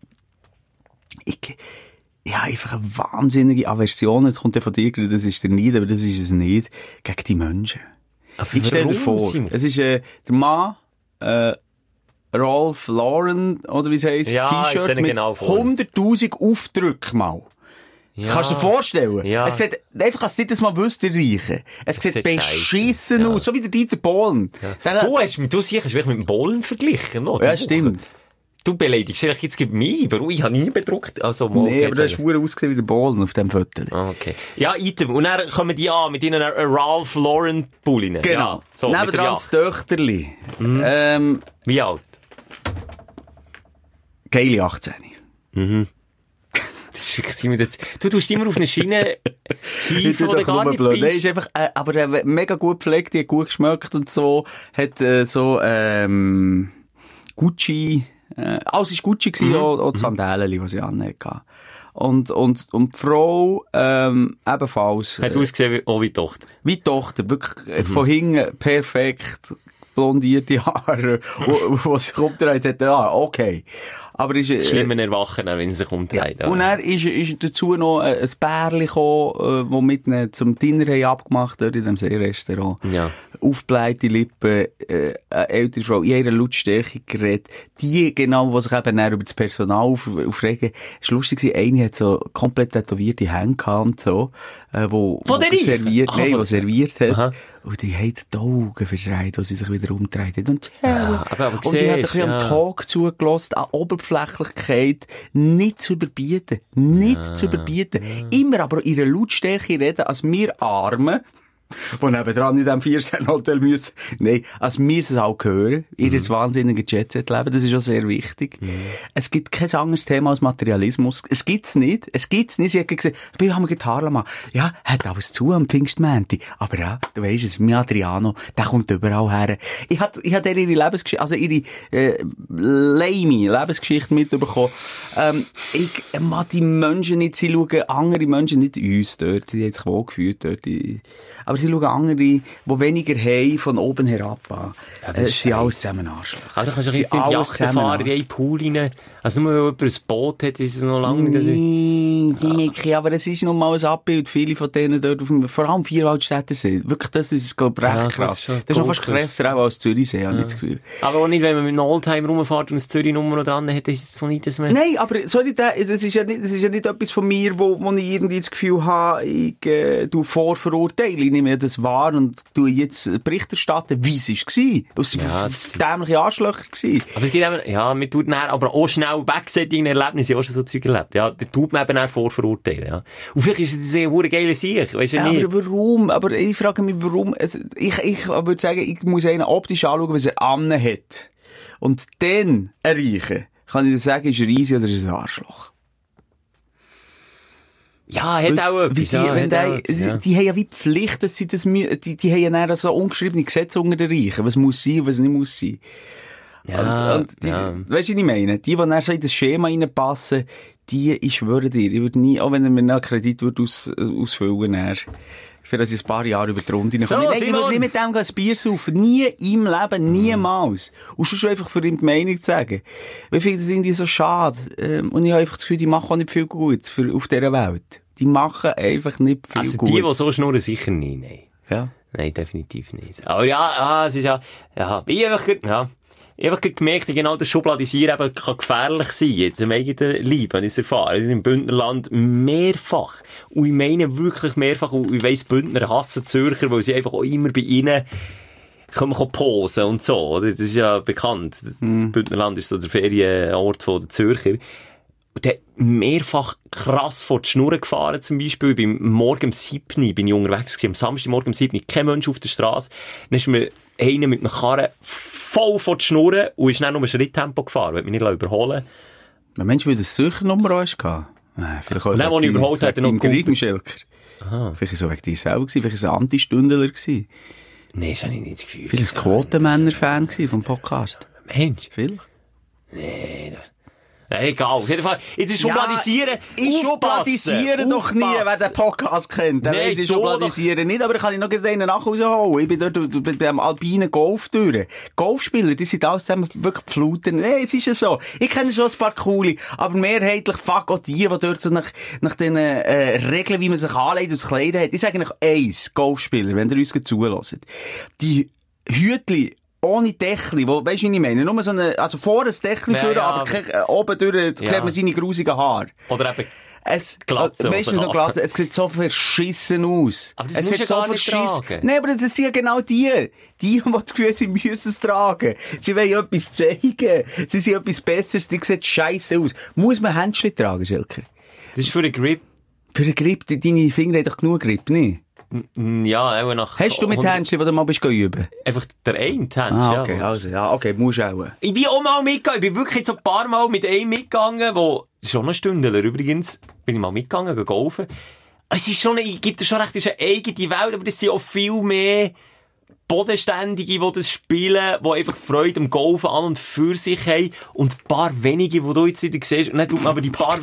ich, ich habe einfach eine wahnsinnige Aversion, jetzt kommt ja von dir, das ist der nicht, aber das ist es nicht, gegen die Menschen. Jetzt stell dir vor, Simon? es ist äh, der Mann, äh, Ralph Lauren, oder wie es heisst, Ja, ich T-Shirt mit genau vor. 100'000 Aufdrücken mal. Ja. Kannst du dir vorstellen? Ja. Es sieht, einfach, als du das mal wüsst, der Reiche. Es sieht beschissen ja. aus, so wie der Dieter Bohlen. Der- Du hast, du sicher, hast mich mit dem Bollen verglichen, oder? ja, stimmt. Du beleidigst eigentlich jetzt gegen mich, aber ich habe nie bedruckt. Also, mal, Nee, aber du hast jetzt- verdammt ausgesehen wie der Bohlen auf dem Foto. Ah, Okay. Ja, Item. Und dann kommen die an mit ihnen äh, Ralph Lauren Pullen. Genau. Ja, so, Nebendran das. Töchterli. Ähm, Wie alt? geile 18. Das ist das, du tust immer auf eine Schiene Ich tue doch nur nicht blöd. Nein, ist einfach, äh, aber äh, mega gut gepflegt, die hat gut geschmeckt und so, hat äh, so, ähm, Gucci, äh, alles ist Gucci gewesen, auch, auch die Sandalen, die sie anhatte. Und, und, und die Frau, ähm, ebenfalls. Hat äh, ausgesehen wie, auch wie die Tochter. wie die Tochter, wirklich äh, von hinten perfekt blondierte Haare, wo, sie umgedreht hat, ja, okay. Aber ist, äh, Schlimmer Erwachen, wenn sie sich umdreht. und er ist, ist dazu noch äh, ein Bärli gekommen, äh, wo mit zum Dinner haben abgemacht, dort in dem Seerestaurant. Ja. Aufgeblähte Lippen, äh, eine ältere Frau, in ihrer Lautstärke geredet. Die genau, die sich eben über das Personal auf, aufregen. Es war lustig, eine hat so komplett tätowierte Hände gehabt und so, äh, wo, Von wo serviert, Ach, nein, wo serviert hat. Aha. Und die hat die Augen verdreht, als sie sich wieder umgedreht hat. Und, ja, aber- aber und die hat ein siehst, bisschen am ja. Talk zugelassen, an Oberflächlichkeit nicht zu überbieten. Nicht zu überbieten. Immer aber ihre Lautstärke reden, als wir Armen, die nebendran in diesem Vier-Sterne-Hotel müssen. Nein, als wir es auch hören, ihres wahnsinnigen Jet-Set-Leben, das ist auch sehr wichtig. Es gibt kein anderes Thema als Materialismus. Es gibt's nicht. Es gibt's nicht. Sie hat gesagt, wir haben mit Harlem Ja, hat alles zu am Pfingstmänti. Aber ja, du weisst es, mein Adriano, der kommt überall her. Ich hatte, ich hatte ihre Lebensgeschichte, also ihre, äh, lame Lebensgeschichte mitbekommen. Ähm, ich mag die Menschen nicht, sie schauen andere Menschen, nicht uns dort, die haben sich wohl gefühlt dort. Die, aber sie schauen andere, die weniger haben, von oben herab an. das äh, sind alles zusammen Arschlöcher. Aber da kannst du doch jetzt nicht fahren, in einen Pool rein. Also nur weil jemand ein Boot hat, ist es noch lange nicht. dass ich- Nee, Niki, aber es ist noch mal ein Abbild. Viele von denen dort, auf dem, vor allem Vierwaldstädter sind. Wirklich, das ist, glaub ich, recht Ja, krass. das ist Das noch fast krasser auch als Zürichsee, habe ich das Gefühl. Aber auch nicht, wenn man mit einem Oldtimer rumfährt und eine Zürich-Nummer dran hat, ist es so nicht, dass man... Nein, aber sorry, da- das ist ja nicht, das ist ja nicht etwas von mir, wo, wo ich irgendwie das Gefühl habe, ich äh, du vorverurteile. Ich nehme das wahr und tu jetzt Bericht erstatten, wie es war. Es Ja, waren das- dämliche Arschlöcher. gewesen. Aber es gibt eben, ja, man tut dann aber auch schnell wegsättigen Erlebnisse, ich habe auch schon so Zeug erlebt, ja. Da tut man eben auch vorverurteilen, ja. Und vielleicht ist es ein hure geiler Sieg, weisst du Ja, nicht? aber warum? Aber ich frage mich, warum? Ich, ich würde sagen, ich muss einen optisch anschauen, was er an hat. Und dann erreichen, kann ich dir sagen, ist er easy oder ist er ein Arschloch. Ja, hat auch etwas, die, ja, die, auch etwas, ja. die haben ja wie die Pflicht, dass sie das, die, die haben ja so ungeschriebene Gesetze unter den Reichen, was muss sein und was nicht muss sein. Ja, und, und die, ja. Weißt du, was ich meine? Die, die dann so in das Schema reinpassen, die, ich schwöre dir, ich würde nie, auch wenn er mir einen Kredit würde aus, äh, ausfüllen, er, für das ich ein paar Jahre über die Runde So, komme. Ich Simon. würde nie mit dem ein Bier saufen. Nie im Leben, niemals. Und schon einfach für ihn die Meinung zu sagen. Ich finde das irgendwie so schade. Ähm, und ich habe einfach das Gefühl, die machen auch nicht viel Gutes für, auf dieser Welt. Die machen einfach nicht viel Also Gutes. die, die so schnurren, sicher nicht, nein. Ja. Nein, definitiv nicht. Aber ja, ah, es ist ja, ja, ich einfach, ja, ich einfach gemerkt, genau das Schubladisieren eben kann gefährlich sein, jetzt im eigenen Leib, wenn ich es erfahre. Das ist im Bündnerland mehrfach. Und ich meine wirklich mehrfach, und ich weiss, Bündner hassen Zürcher, weil sie einfach auch immer bei ihnen können wir posen und so, oder? Das ist ja bekannt. Das Bündnerland ist so der Ferienort von der Zürcher. Und der mehrfach krass vor die Schnur gefahren, zum Beispiel. Bin morgen um 7 bin ich unterwegs gewesen. Am Samstagmorgen um 7 kein Mensch auf der Straße. Dann ist mir einer mit einem Karren voll vor die Schnur und ist dann nur ein Schritttempo gefahren. Wollte mich nicht überholen Ein Mensch, weil das Suchernummer hast, gehabt. Äh, vielleicht auch wegen wo ich überholt wegen noch deinem geguckt. Griechenschelker. Vielleicht ist es wegen dir selber gewesen, vielleicht ist es ein Antistündler gewesen. Nein, das habe ich nicht das Gefühl. Vielleicht ein Quotenmänner-Fan vom Podcast. Mensch. Vielleicht. Nee, das... Egal. Auf jeden Fall, jetzt ist Schubladisieren. ich Aufpassen. schubladisiere doch nie, wer den Podcast kennt. Der weiss, ich du schubladisiere nicht, aber ich kann ich noch einen nachholen. Ich bin dort beim alpinen Golf durch. Golfspieler, die sind alles zusammen wirklich Fluten. Nein, es ist ja so. Ich kenne schon ein paar coole, aber mehrheitlich fuck auch die, die dort so nach, nach den äh, Regeln, wie man sich anlegt und das Kleiden hat. Ich sage eigentlich eins, Golfspieler, wenn ihr uns zulässt. Die Hütli, ohne Dächli, wo, weißt du, wie ich meine? Nur so eine, also vor ein Dächli Ja, führen, ja, aber kein, äh, oben durch, äh, Ja. sieht man seine grusigen Haare. Oder eben, Es, Glatze, weißt du, so Glatze, es sieht so verschissen aus. Aber das es sieht ja so tragen. Nein, aber das sind ja genau die. Die, die das Gefühl sie müssen es tragen. Sie wollen etwas zeigen. Sie sind etwas Besseres, die sehen scheiße aus. Muss man Händchen tragen, Schelker? das ist für den Grip, Für den Grip, die- deine Finger haben doch genug Grip, nicht? Ja, auch nach... Hast du mit 100 Händchen, die du mal bist üben? Einfach der eine Händchen, Ah, ja. okay, also, ja, okay, musst auch. Ich bin auch mal mitgegangen. Ich bin wirklich jetzt ein paar Mal mit einem mitgegangen, wo, schon ein Stündler übrigens, bin ich mal mitgegangen, golfen. Es ist schon, eine, gibt es schon recht, es ist eine eigene Welt, aber das sind auch viel mehr Bodenständige, die das spielen, die einfach Freude am Golfen an und für sich haben und ein paar wenige, die du jetzt wieder siehst. Und dann tut man aber die paar,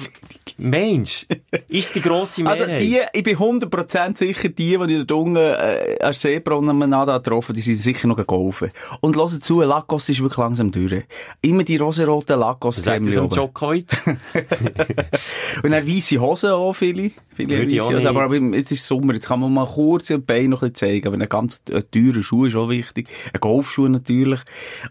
Mensch, ist die grosse Also Mehrheit. die, ich bin 100% sicher, die, die ich da unten äh, an Seepromenade getroffen die sind sicher noch golfen. Und hört zu, Lacoste ist wirklich langsam durch. Immer die rosaroten lacoste Sagt das um Djokovic? Und dann weisse Hosen auch, viele. Viele Würde ich auch nicht. Aber aber jetzt ist Sommer, jetzt kann man mal kurz die Beine noch ein bisschen zeigen. Aber ein ganz äh, teurer Schuh ist auch wichtig. Ein Golfschuh natürlich.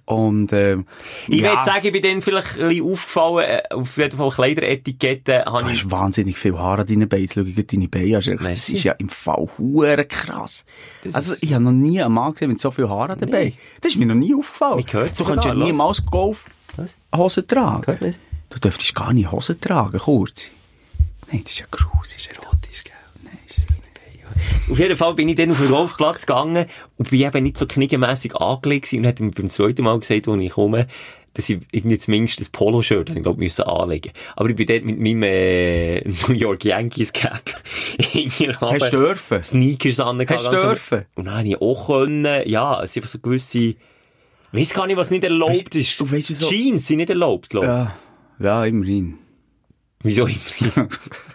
Und, ähm, Ich ja, würde sagen, ich bin dann vielleicht ein bisschen aufgefallen, äh, auf jeden Fall Kleideretiketten Du habe ich hast wahnsinnig viel Haar an deinen Beinen. Schau deine Beine an. Das ist ja im Fall hure krass. Das also, ich habe noch nie einen Mann gesehen mit so viel Haar an den Beinen. Das ist mir noch nie aufgefallen. Du kannst ja sogar, niemals Golf Was? Hosen tragen. Du dürftest gar nicht Hosen tragen, kurz. Nein, das ist ja ist erotisch, gell? Auf jeden Fall bin ich dann auf den Golfplatz gegangen und bin eben nicht so kniegemässig angelegt und hat mir beim zweiten Mal gesagt, als ich komme, dass ich irgendwie zumindest das Poloshirt, ich glaube, müssen anlegen. Aber ich bin dort mit meinem äh, New York Yankees Cap Hast du dürfen? Sneakers an. Hast du dürfen? Und dann habe ich auch können, ja, es sind so gewisse, weiss gar nicht, was nicht erlaubt Weißt- ist. du weißt, wieso- Jeans sind nicht erlaubt, glaube ich. Ja, ja, immerhin. Wieso immer?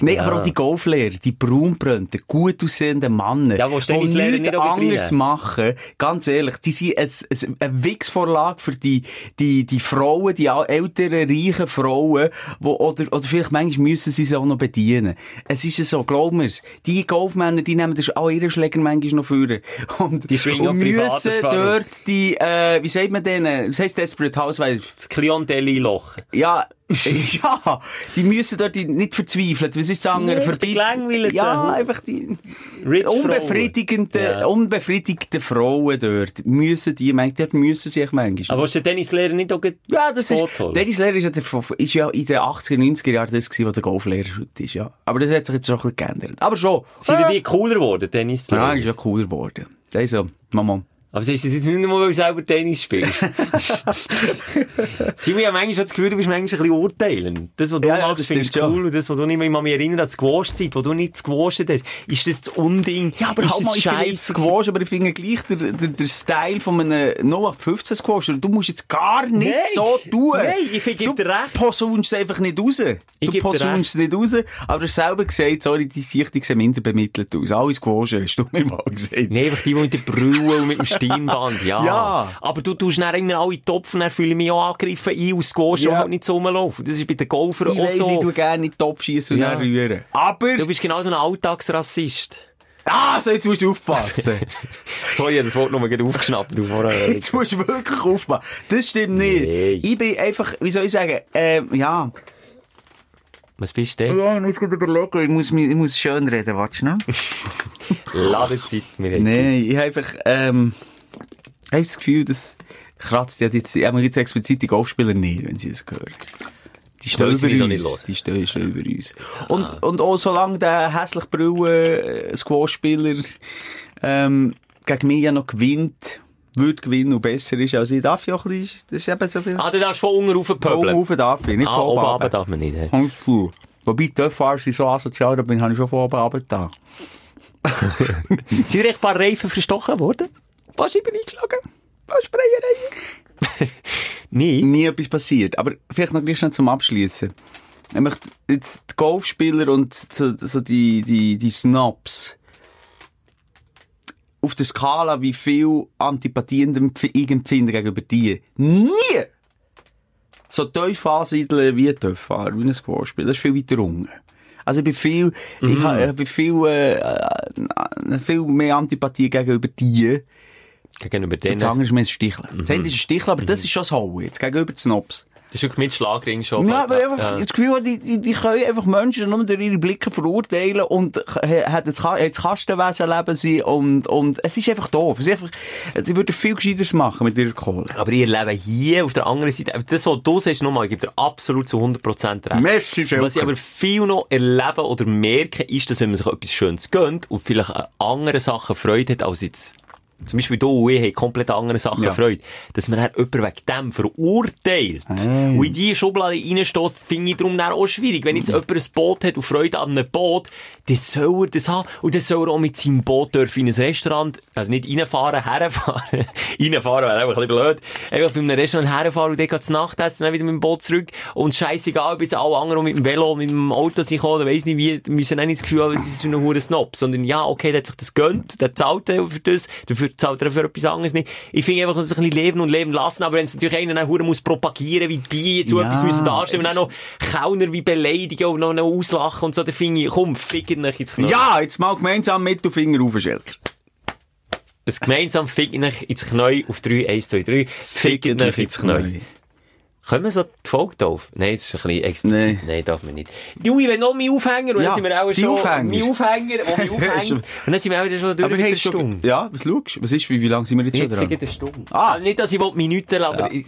Nein, aber auch die Golflehrer, die braunbrönten, gut aussehenden Männer, Ja, Tennislehrer nichts nicht anderes machen, ganz ehrlich, die sind ein, ein, eine Wichsvorlage für die, die, die Frauen, die älteren, reichen Frauen, wo, oder, oder vielleicht manchmal müssen sie sie auch noch bedienen. Es ist ja so, glaub mir's, die Golfmänner, die nehmen das auch ihre Schläger manchmal noch führen. Und, Die schwingen und müssen dort die, äh, wie sagt man denen, was heisst Desperate Housewives? Das Klientel-Loch. Ja, ja, die müssen dort nicht verzweifeln. Was ist andere? Nee, gelangweilten. Ja, einfach die unbefriedigenden, Ja. unbefriedigten Frauen dort müssen die, dort müssen sie sich manchmal. Aber ist der Tennislehrer nicht auch ja, das ist? Dennis Lehrer ist ja, der, ist ja in den 80er, 90er Jahren das gewesen, was der Golflehrer heute ist, ja. Aber das hat sich jetzt schon ein bisschen geändert. Aber schon. Sind äh, die cooler geworden, Tennislehrer? ja, ist ja cooler geworden. Der ist so, Mama, Aber sagst du das jetzt nicht nur, weil du selber Tennis spielst? Simon, ich habe manchmal das Gefühl, du bist manchmal ein bisschen urteilend. Das, was du Ja, das findest du cool. Und das, was du nicht mehr, ich kann mich erinnern an die Squash-Zeit, wo du nicht gesquasht hast. Ist das das Unding? Ja, aber ist halt mal, ich bin jetzt Squash, aber ich finde gleich der, der, der Style von einem 0815 Squash, du musst jetzt gar nicht Nein. so tun. Nein, ich du dir recht. posaunst es einfach nicht raus. Ich du posaunst es nicht raus, aber du hast selber gesagt, sorry, die Sichtung sehen minder bemittelt aus. Alle Squasher, hast du mir mal gesagt. Nee, einfach die, die mit der Brille und mit dem Stirnband, ja. Ja. Aber du tust dann immer alle Topf und dann fühle ich mich auch angegriffen ein und Squash Ja. halt nicht so rumlaufen. Das ist bei den Golfern Ich auch weiss, ich so. tue gerne in den Topf schiessen und Ja. rühren. Aber, Du bist genau so ein Alltagsrassist. ah, so, jetzt musst du aufpassen. Sorry, ich hab das Wort gerade aufgeschnappt. Du. Jetzt musst du wirklich aufpassen. Das stimmt nicht. Nee. Ich bin einfach, wie soll ich sagen, ähm, ja. Was bist du denn? Ja, ich muss gerade überlegen, ich muss, ich muss schön reden, warte schnell. Ladezeit. Zeit. Nein, ich habe einfach, ähm, ich habe das Gefühl, das kratzt ja jetzt, aber jetzt explizit die Golfspieler nicht, wenn sie das hören. Die stehen über auch nicht uns. hören. Die stehen schon über uns. Und, und auch solange der hässlich Brille Squash-Spieler, ähm, gegen mich ja noch gewinnt, würde gewinnen und besser ist als ich, darf ich auch ein bisschen, das ist eben so viel. Ah, du darfst von unten rauf Oben pöbeln. rauf darf ich, nicht Ah, von oben runter darf man nicht. Alles gut. Wobei, die Fahrer sind so asozial, da bin ich schon von oben runter da. Sind dir echt ein paar Reifen verstochen worden? Paar Scheiben eingeschlagen. Ein paar Sprayereien. Nie. nie etwas passiert. Aber vielleicht noch gleich schnell zum Abschließen. Ich möchte jetzt die Golfspieler und so, so die, die, die Snobs auf der Skala, wie viel Antipathie empf- ich empfinde gegenüber die. Nie! So tief ansiedeln wie ein Töpffahrer, wie ein Squash-Spieler. Das ist viel weiter unten. Also ich bin viel, ich, ha- ich bin viel, äh, äh, viel mehr Antipathie gegenüber die. Gegenüber Das denen. andere ist mehr ein Stichler. Das eine ist ein Stichler, aber das ist schon das Hauen. Jetzt gegenüber den Snobs. Das ist wirklich mit Schlagring schon. Ja, aber einfach, Ja. das Gefühl, die, die, die können einfach Menschen nur durch ihre Blicke verurteilen und hat jetzt, Ka- jetzt Kastenwesen leben sie und, und es ist einfach doof. Es ist einfach, sie würden viel Gescheiteres machen mit ihrer Kohle. Aber ihr Leben hier auf der anderen Seite, aber das, was du sagst, nochmal, ich gebe dir absolut zu 100% recht. Merci, Schelker. Was ich aber viel noch erleben oder merke, ist, dass wenn man sich etwas Schönes gönnt und vielleicht an anderen Sachen Freude hat, als jetzt, zum Beispiel du und ich haben komplett an anderen Sachen Ja. Freude, dass man dann jemanden wegen dem verurteilt. Hey. Und in diese Schublade reinstößt, finde ich darum dann auch schwierig. Wenn jetzt jemand ein Boot hat und Freude an einem Boot, dann soll er das haben. Und dann soll er auch mit seinem Boot dürfen in ein Restaurant, also nicht reinfahren, herfahren. reinfahren wäre einfach ein bisschen blöd. Einfach bei einem Restaurant herfahren und dann geht Nachtessen, dann wieder mit dem Boot zurück. Und scheißegal, ob jetzt alle anderen mit dem Velo, mit dem Auto sind gekommen, oder weiss nicht wie, müssen auch nicht das Gefühl haben, es ist so ein hure Snob. Sondern ja, okay, der hat sich das gönnt, der zahlt dann für das, dafür zahlt er für etwas anderes nicht. Ich finde einfach, man muss sich ein bisschen leben und leben lassen, aber wenn es natürlich einer dann muss propagieren, wie die jetzt so Ja, etwas müssen darstellen und dann noch Kellner wie beleidigen und noch, auslachen und so, dann finde ich, komm, fickt euch ins Knie. Ja, jetzt mal gemeinsam Mittelfinger auf, Schelker. Ein gemeinsam fickt euch ins Knie auf 3, 1, 2, 3, fickt euch ins Knie. Können wir so die Folge drauf? Nein, das ist ein bisschen explizit. Nein. Nein, darf man nicht. Jui, wenn noch mein Aufhänger, und Ja, dann sind wir auch die schon... Aufhänger. Mein Aufhänger, wo mein Aufhänger. und dann sind wir auch schon durch du Stunde. schon, ja, was schaust du? Was ist, wie, wie lange sind wir jetzt schon Jetzt dran? sind eine Stunde. Ah. Ah. Nicht, dass ich Minuten aber... Ja. Ich,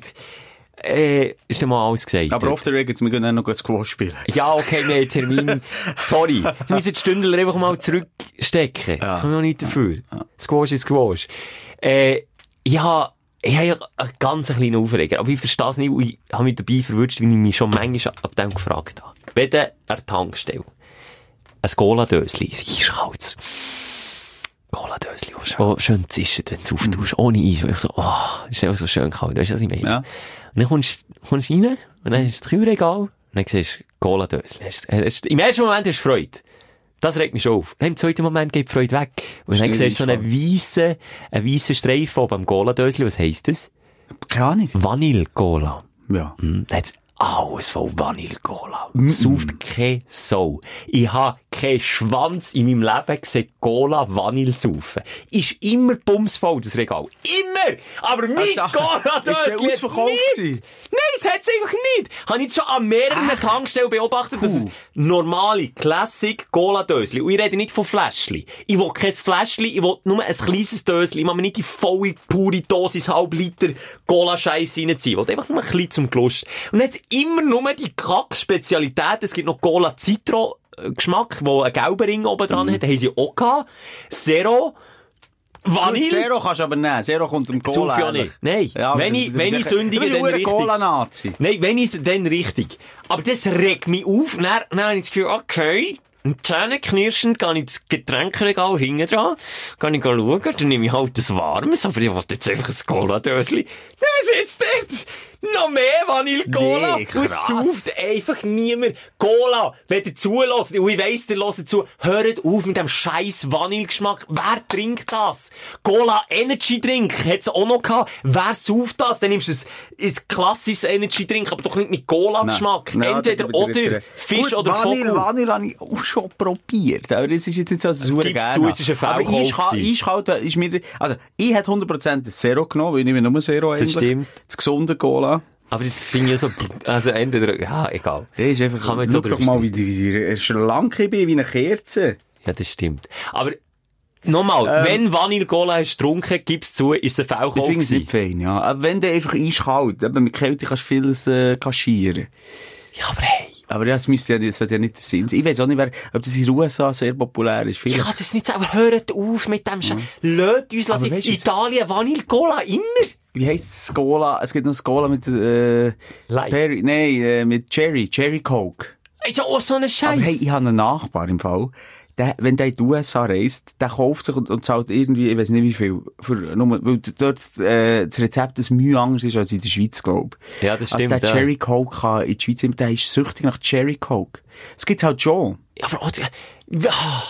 äh, ist mal alles gesagt. Aber auf der Regel, wir gehen noch Squash spielen. Ja, okay, wir haben Termin. Sorry. Wir müssen die Stündler einfach mal zurückstecken. Ja. Ich kann auch nicht dafür. Squash ist Squash. Äh, ja, ich habe ja einen ganz kleinen Aufreger, aber ich verstehe es nicht, und ich habe mich dabei verwünscht, wie ich mich schon manchmal ab dem gefragt habe. Wenn du an der Tankstelle ein Cola-Dösli, ein eiskaltes Cola-Dösli, das schon schön zischt, wenn du es auftust, ohne Eis, ich so, oh, ist einfach so schön kalt, weißt du, was ich meine? Ja. Und dann kommst kommst rein, und dann ist das Kühlregal, und dann siehst du hast- Im ersten Moment du Freude. Das regt mich schon auf. Dann im zweiten Moment geht die Freude weg. Und dann siehst du so einen weissen, einen weissen Streifen oben am Cola-Dösli. Was heisst das? Keine Ahnung. Vanille-Cola. Ja. Hm, hat's alles voll Vanille-Cola. Sauft keine Sau. Ich habe keinen Schwanz in meinem Leben gesehen, Cola Vanille saufen. Ist immer bumsvoll, das Regal. Immer! Aber mein Also, Cola, ist Dösli hat's ausverkauft nicht. gewesen? Nein, es hat's einfach nicht. Habe ich jetzt schon an mehreren Tankstellen beobachtet, dass es normale, Classic Cola-Dösli, und ich rede nicht von Fläschli. Ich will kein Fläschli, ich will nur ein kleines Dösli. Ich will mir nicht die volle, pure Dosis, halb Liter Cola-Scheiße reinziehen. Ich will einfach nur ein bisschen zum Gelust. Und hat's immer nur die Kack-Spezialität. Es gibt noch Cola Citro, äh, Geschmack, wo ein gelber Ring oben dran hat. Den haben sie auch gehabt. Zero. Vanille? Zero kannst du aber nehmen. Zero kommt im Cola. Ja nicht. Nein. Ja, Wenn ich- wenn ich sündige, dann ein richtig. Cola-Nazi. Nein, wenn ich dann richtig. Aber das regt mich auf. Dann, dann habe ich das Gefühl, okay. Und zähneknirschend gehe ich ins Getränkregal hinten dran, gehe ich schauen, dann nehme ich halt das Warmes, aber ich wollte jetzt einfach ein Cola-Dösli. Dann was jetzt dort? Noch mehr Vanille-Cola? Nee, Und es sauft einfach niemand. Cola, wenn ihr zulässt, und ich weiss, ihr hört zu, hört auf mit dem scheiß Vanillegeschmack. Wer trinkt das? Cola Energy Drink hat's auch noch gehabt. Wer sauft das? Dann nimmst du ein, ein klassisches Energy Drink, aber doch nicht mit Cola-Geschmack. Entweder ich dir oder. Fisch Gut, oder Vanille, Vogel. Vanille habe ich auch schon probiert. Aber das ist jetzt nicht so super Gib's gerne. zu, es ist ein Aber Fehlkauf eiskalt, gewesen. eiskalt ist mir, also, ich hätte 100% das Zero genommen, weil ich nehme nur Zero eigentlich. stimmt. Das gesunde Cola. Aber das finde ich so, also entweder, ja, egal. Das ist einfach, Kann man schau doch mal, wie, wie, wie schlank ich bin, wie eine Kerze. Ja, das stimmt. Aber, nochmal, wenn Vanille Cola hast getrunken, gib's zu, ist es ein Ich Fehlkauf finde es gewesen. nicht fein, ja. Aber wenn du einfach eiskalt, eben mit Kälte kannst du vieles äh, kaschieren. Ja, aber hey. Aber das müsste ja, das sollte ja nicht der Sinn sein. Ich weiß auch nicht, wer, ob das in den USA sehr populär ist. Ich Vielleicht. kann das nicht sagen, aber hört auf mit dem Scheiß. Löt uns, lass Mhm. Ich, es- Italien, Vanille Cola, immer. Wie heisst das Cola? Es gibt noch das Cola mit, äh, Light. Berry, nein, äh, mit Cherry, Cherry Coke. Ist ja auch so ein Scheiß. Aber hey, ich habe einen Nachbar im Fall. Der, wenn der in die USA reist, der kauft sich und, und zahlt irgendwie, ich weiß nicht wie viel, für, nur, weil dort, äh, das Rezept das Mühe anders ist als in der Schweiz, glaub ich. Ja, das Also stimmt, der ja. Cherry Coke kann in die Schweiz, der ist süchtig nach Cherry Coke. Das gibt's halt schon. Ja, aber auch, Ah.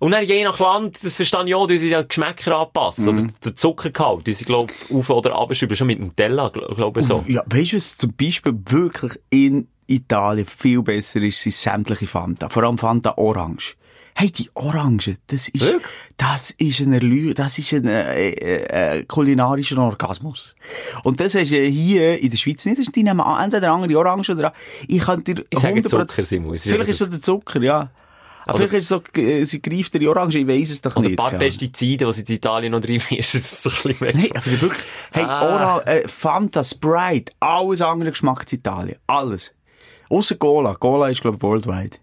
und dann je nach Land, das verstehe ich auch, die die Geschmäcker anpassen. Mhm. Oder der Zuckergehalt, die sie, glaub, auf oder abschreiben, schon mit Nutella, glaub, glaub ich so. Ja, weißt du, was zum Beispiel wirklich in Italien viel besser ist, sind sämtliche Fanta. Vor allem Fanta Orange. Hey, die Orange, das ist, Wirklich? das ist ein Erlü das ist ein, äh, äh, äh, kulinarischer Orgasmus. Und das hast du hier in der Schweiz nicht. Das die nehmen entweder andere Orange oder, ich kann dir Ich sage 100% Zucker, Simon. Vielleicht ist es der Zucker, ja. Aber vielleicht ist es so, äh, sie greift die Orange, ich weiss es doch Oder nicht. ein paar ja. Pestizide, die sie in Italien noch drin ist, das ist doch ein bisschen Nein, aber wirklich, hey, Ah. Oral, äh, Fanta, Sprite, alles andere Geschmack in Italien. Alles. Ausser Cola. Cola ist, glaube ich, worldwide.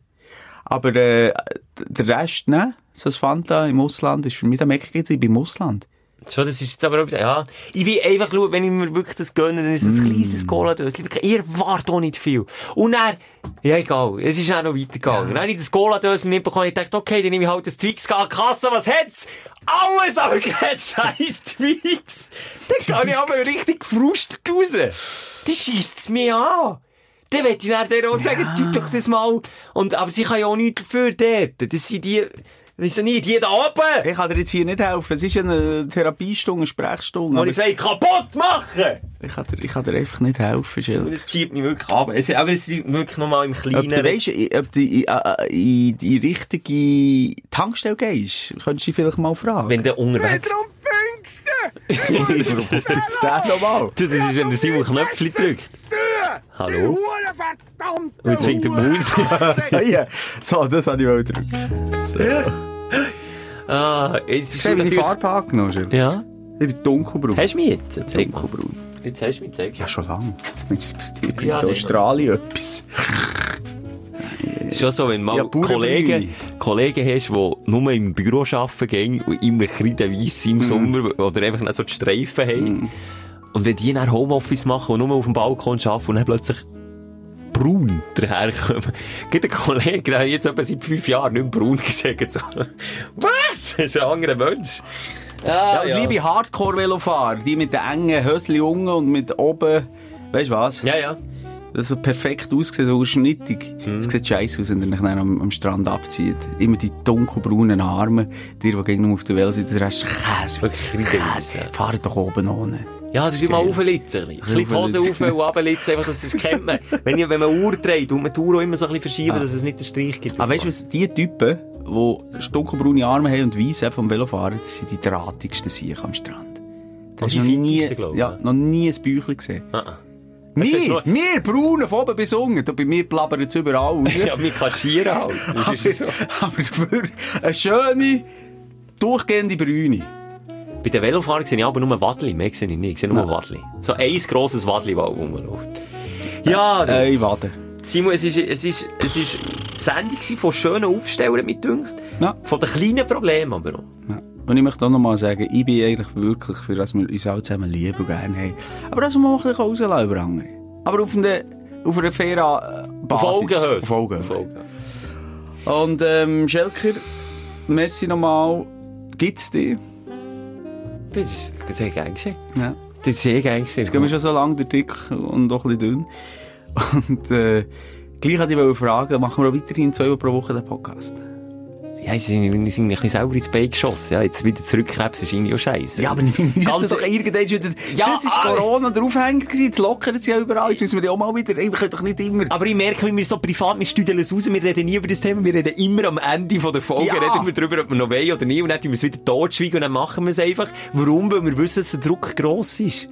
Aber, äh, der Rest, ne? So das Fanta im Ausland ist für mich, da merke ich, bin im Ausland. Schon, das ist jetzt aber auch, ja. Ich will einfach schauen, wenn ich mir wirklich das gönne, dann ist es ein Mm. kleines Cola-Döschen. Ihr erwartet auch nicht viel. Und dann, ja egal, es ist auch noch weitergegangen. Dann habe ich das Cola-Döschen nicht bekommen, ich dachte, okay, dann nehme ich halt das Twix, an die Kasse, was hat's? Alles, aber kein scheiß Twix. Dann gehe ich aber richtig gefrustet raus. Die scheisst's mir an. Dann will ich dann auch sagen, tu doch das mal. Und, aber sie kann ja auch nichts dafür dort. Das sind die, wieso nicht, die da oben. Ich kann dir jetzt hier nicht helfen. Es ist eine Therapiestunde, eine Sprechstunde. Und ich will kaputt machen. ich, kann dir, ich kann dir einfach nicht helfen, Schill. Und es zieht mich wirklich ab. Es, aber es ist wirklich nochmal im Ob Kleinen. du weisst, ob du in, in die richtige Tankstelle gehst, könntest du dich vielleicht mal fragen. wenn du unterwegs Pfingsten! Warum kommt jetzt der nochmal? Das ist, wenn der Simon Knöpfchen drückt. Hallo? Und jetzt fängt der Maus. ja, so, das habe ich wohl gedrückt. ah, es ist natürlich... Farbe angenommen? Ja? Ich bin dunkelbraun. Hast du mich jetzt? Dunkelbraun. Jetzt hast du mich gezeigt. Ja, schon lange. Ich bin Ja, in. Australien etwas. Schon so, wenn du mal Ja. Kollegen, Kollegen hast, die nur im Büro arbeiten gehen und immer kreidenweiss Mhm. im Sommer oder einfach so die Streifen haben. Und wenn die dann Homeoffice machen und nur auf dem Balkon arbeiten und dann plötzlich braun daherkommen. Gibt einen Kollegen, der jetzt etwa seit fünf Jahren nicht mehr braun gesagt. So. Was? Das ist ein anderer Mensch. Ja, Ah, und liebe Hardcore-Velofahrer, die mit den engen Hösli unten und mit oben, weißt du was? Ja, ja. Das so perfekt aussieht, so schnittig. Es sieht scheiße aus, wenn ihr euch dann am, am Strand abzieht. Immer die dunkelbraunen Arme, die, die gegen auf der Welt sind, der Rest Käse. Kreidenweiss, ja. Fahrt doch oben ohne. Ja, das ist immer auflitzen. Ein bisschen die Hose auf und runterlitzen, einfach, dass das kennt man. Wenn, ich, wenn man Uhr dreht, und man die Uhr auch immer so ein bisschen verschieben, dass es nicht den Streich gibt. Aber weißt du, die Typen, die dunkelbraune Arme haben und weiss vom Velofahren, das sind die drahtigsten Sicher am Strand. Das die du noch nie, ja, noch nie ein Büchlein gesehen. Ah, ah. Wir, noch- wir Braunen von oben bis unten, bei mir plappert es überall. Ja, wir kaschieren halt. Das ist so. aber dafür eine schöne, durchgehende Brüne. Bei den Velofahrern sehe ich aber nur Wadli, mehr sehe ich nicht. Ich sehe nur Wadli. So ein grosses Wadli, das rumläuft. Ja, du- Ey, warte. Simon, es ist, es ist, es ist die Sendung von schönen Aufstellern, mit dünkt. Ja. Von den kleinen Problemen aber auch. Ja. Und ich möchte auch noch mal sagen, ich bin eigentlich wirklich für, dass wir uns alle zusammen lieben und gerne haben. Aber dass wir mal ein bisschen rauslassen über andere. Aber auf, eine, auf einer fairen Basis. Auf Augenhöhe. Auf Augenhöhe. Und, ähm, Schelker, merci nochmal. Gibt's dich? Das ist sehr geschehen. Ja. Das ist sehr geschehen. Jetzt gehen wir schon so lange der dick und auch ein bisschen dünn. Und, äh, gleich wollte ich fragen, machen wir auch weiterhin zweimal pro Woche den Podcast? Ja, sie sind, sie sind ein bisschen selber ins Bein geschossen. Ja, jetzt wieder zurückkrebsen ist irgendwie auch scheiße. Ja, aber wir müssen Ganz- doch irgendwann wieder, Ja, das ist ah. Corona der Aufhänger gewesen, jetzt lockern sie ja überall, jetzt müssen wir die auch mal wieder, wir können doch nicht immer, Aber ich merke, wie wir so privat, wir studieren es raus, wir reden nie über das Thema, wir reden immer am Ende von der Folge, Ja. reden wir darüber, ob wir noch wollen oder nicht, und dann tun wir es wieder totschweigen und dann machen wir es einfach. Warum? Weil wir wissen, dass der Druck gross ist.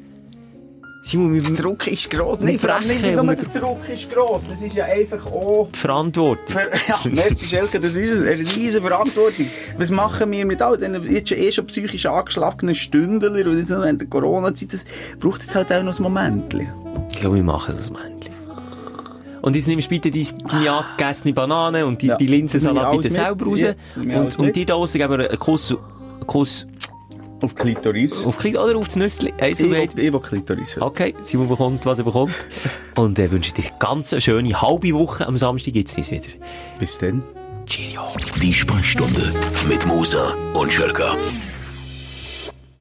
Simon, der Druck ist gross, Nicht vor allem nicht nur der Druck ist gross, es ist ja einfach auch, die Verantwortung. ja, merci Schelke, das ist eine riesen Verantwortung. Was machen wir mit all den jetzt schon, eh schon psychisch angeschlagenen Stündler und jetzt noch während der Corona-Zeit, das braucht jetzt halt auch noch ein Moment. Ich glaube, wir machen das Männchen. Und jetzt nimmst du bitte die, deine angegessene Banane und die, Ja. die Linsensalat bitte selber raus. Ja, und, und die da geben wir einen Kuss, einen Kuss Auf Klitoris. auf Kleid oder auf das Nüssli. Eins Ich und will, ich will Klitoris. Okay, Simon bekommt, was er bekommt. Und äh, wünsche dir ganz eine schöne halbe Woche. Am Samstag gibt's uns wieder. Bis dann. Cheerio. Die Sprechstunde mit Musa und Schelka.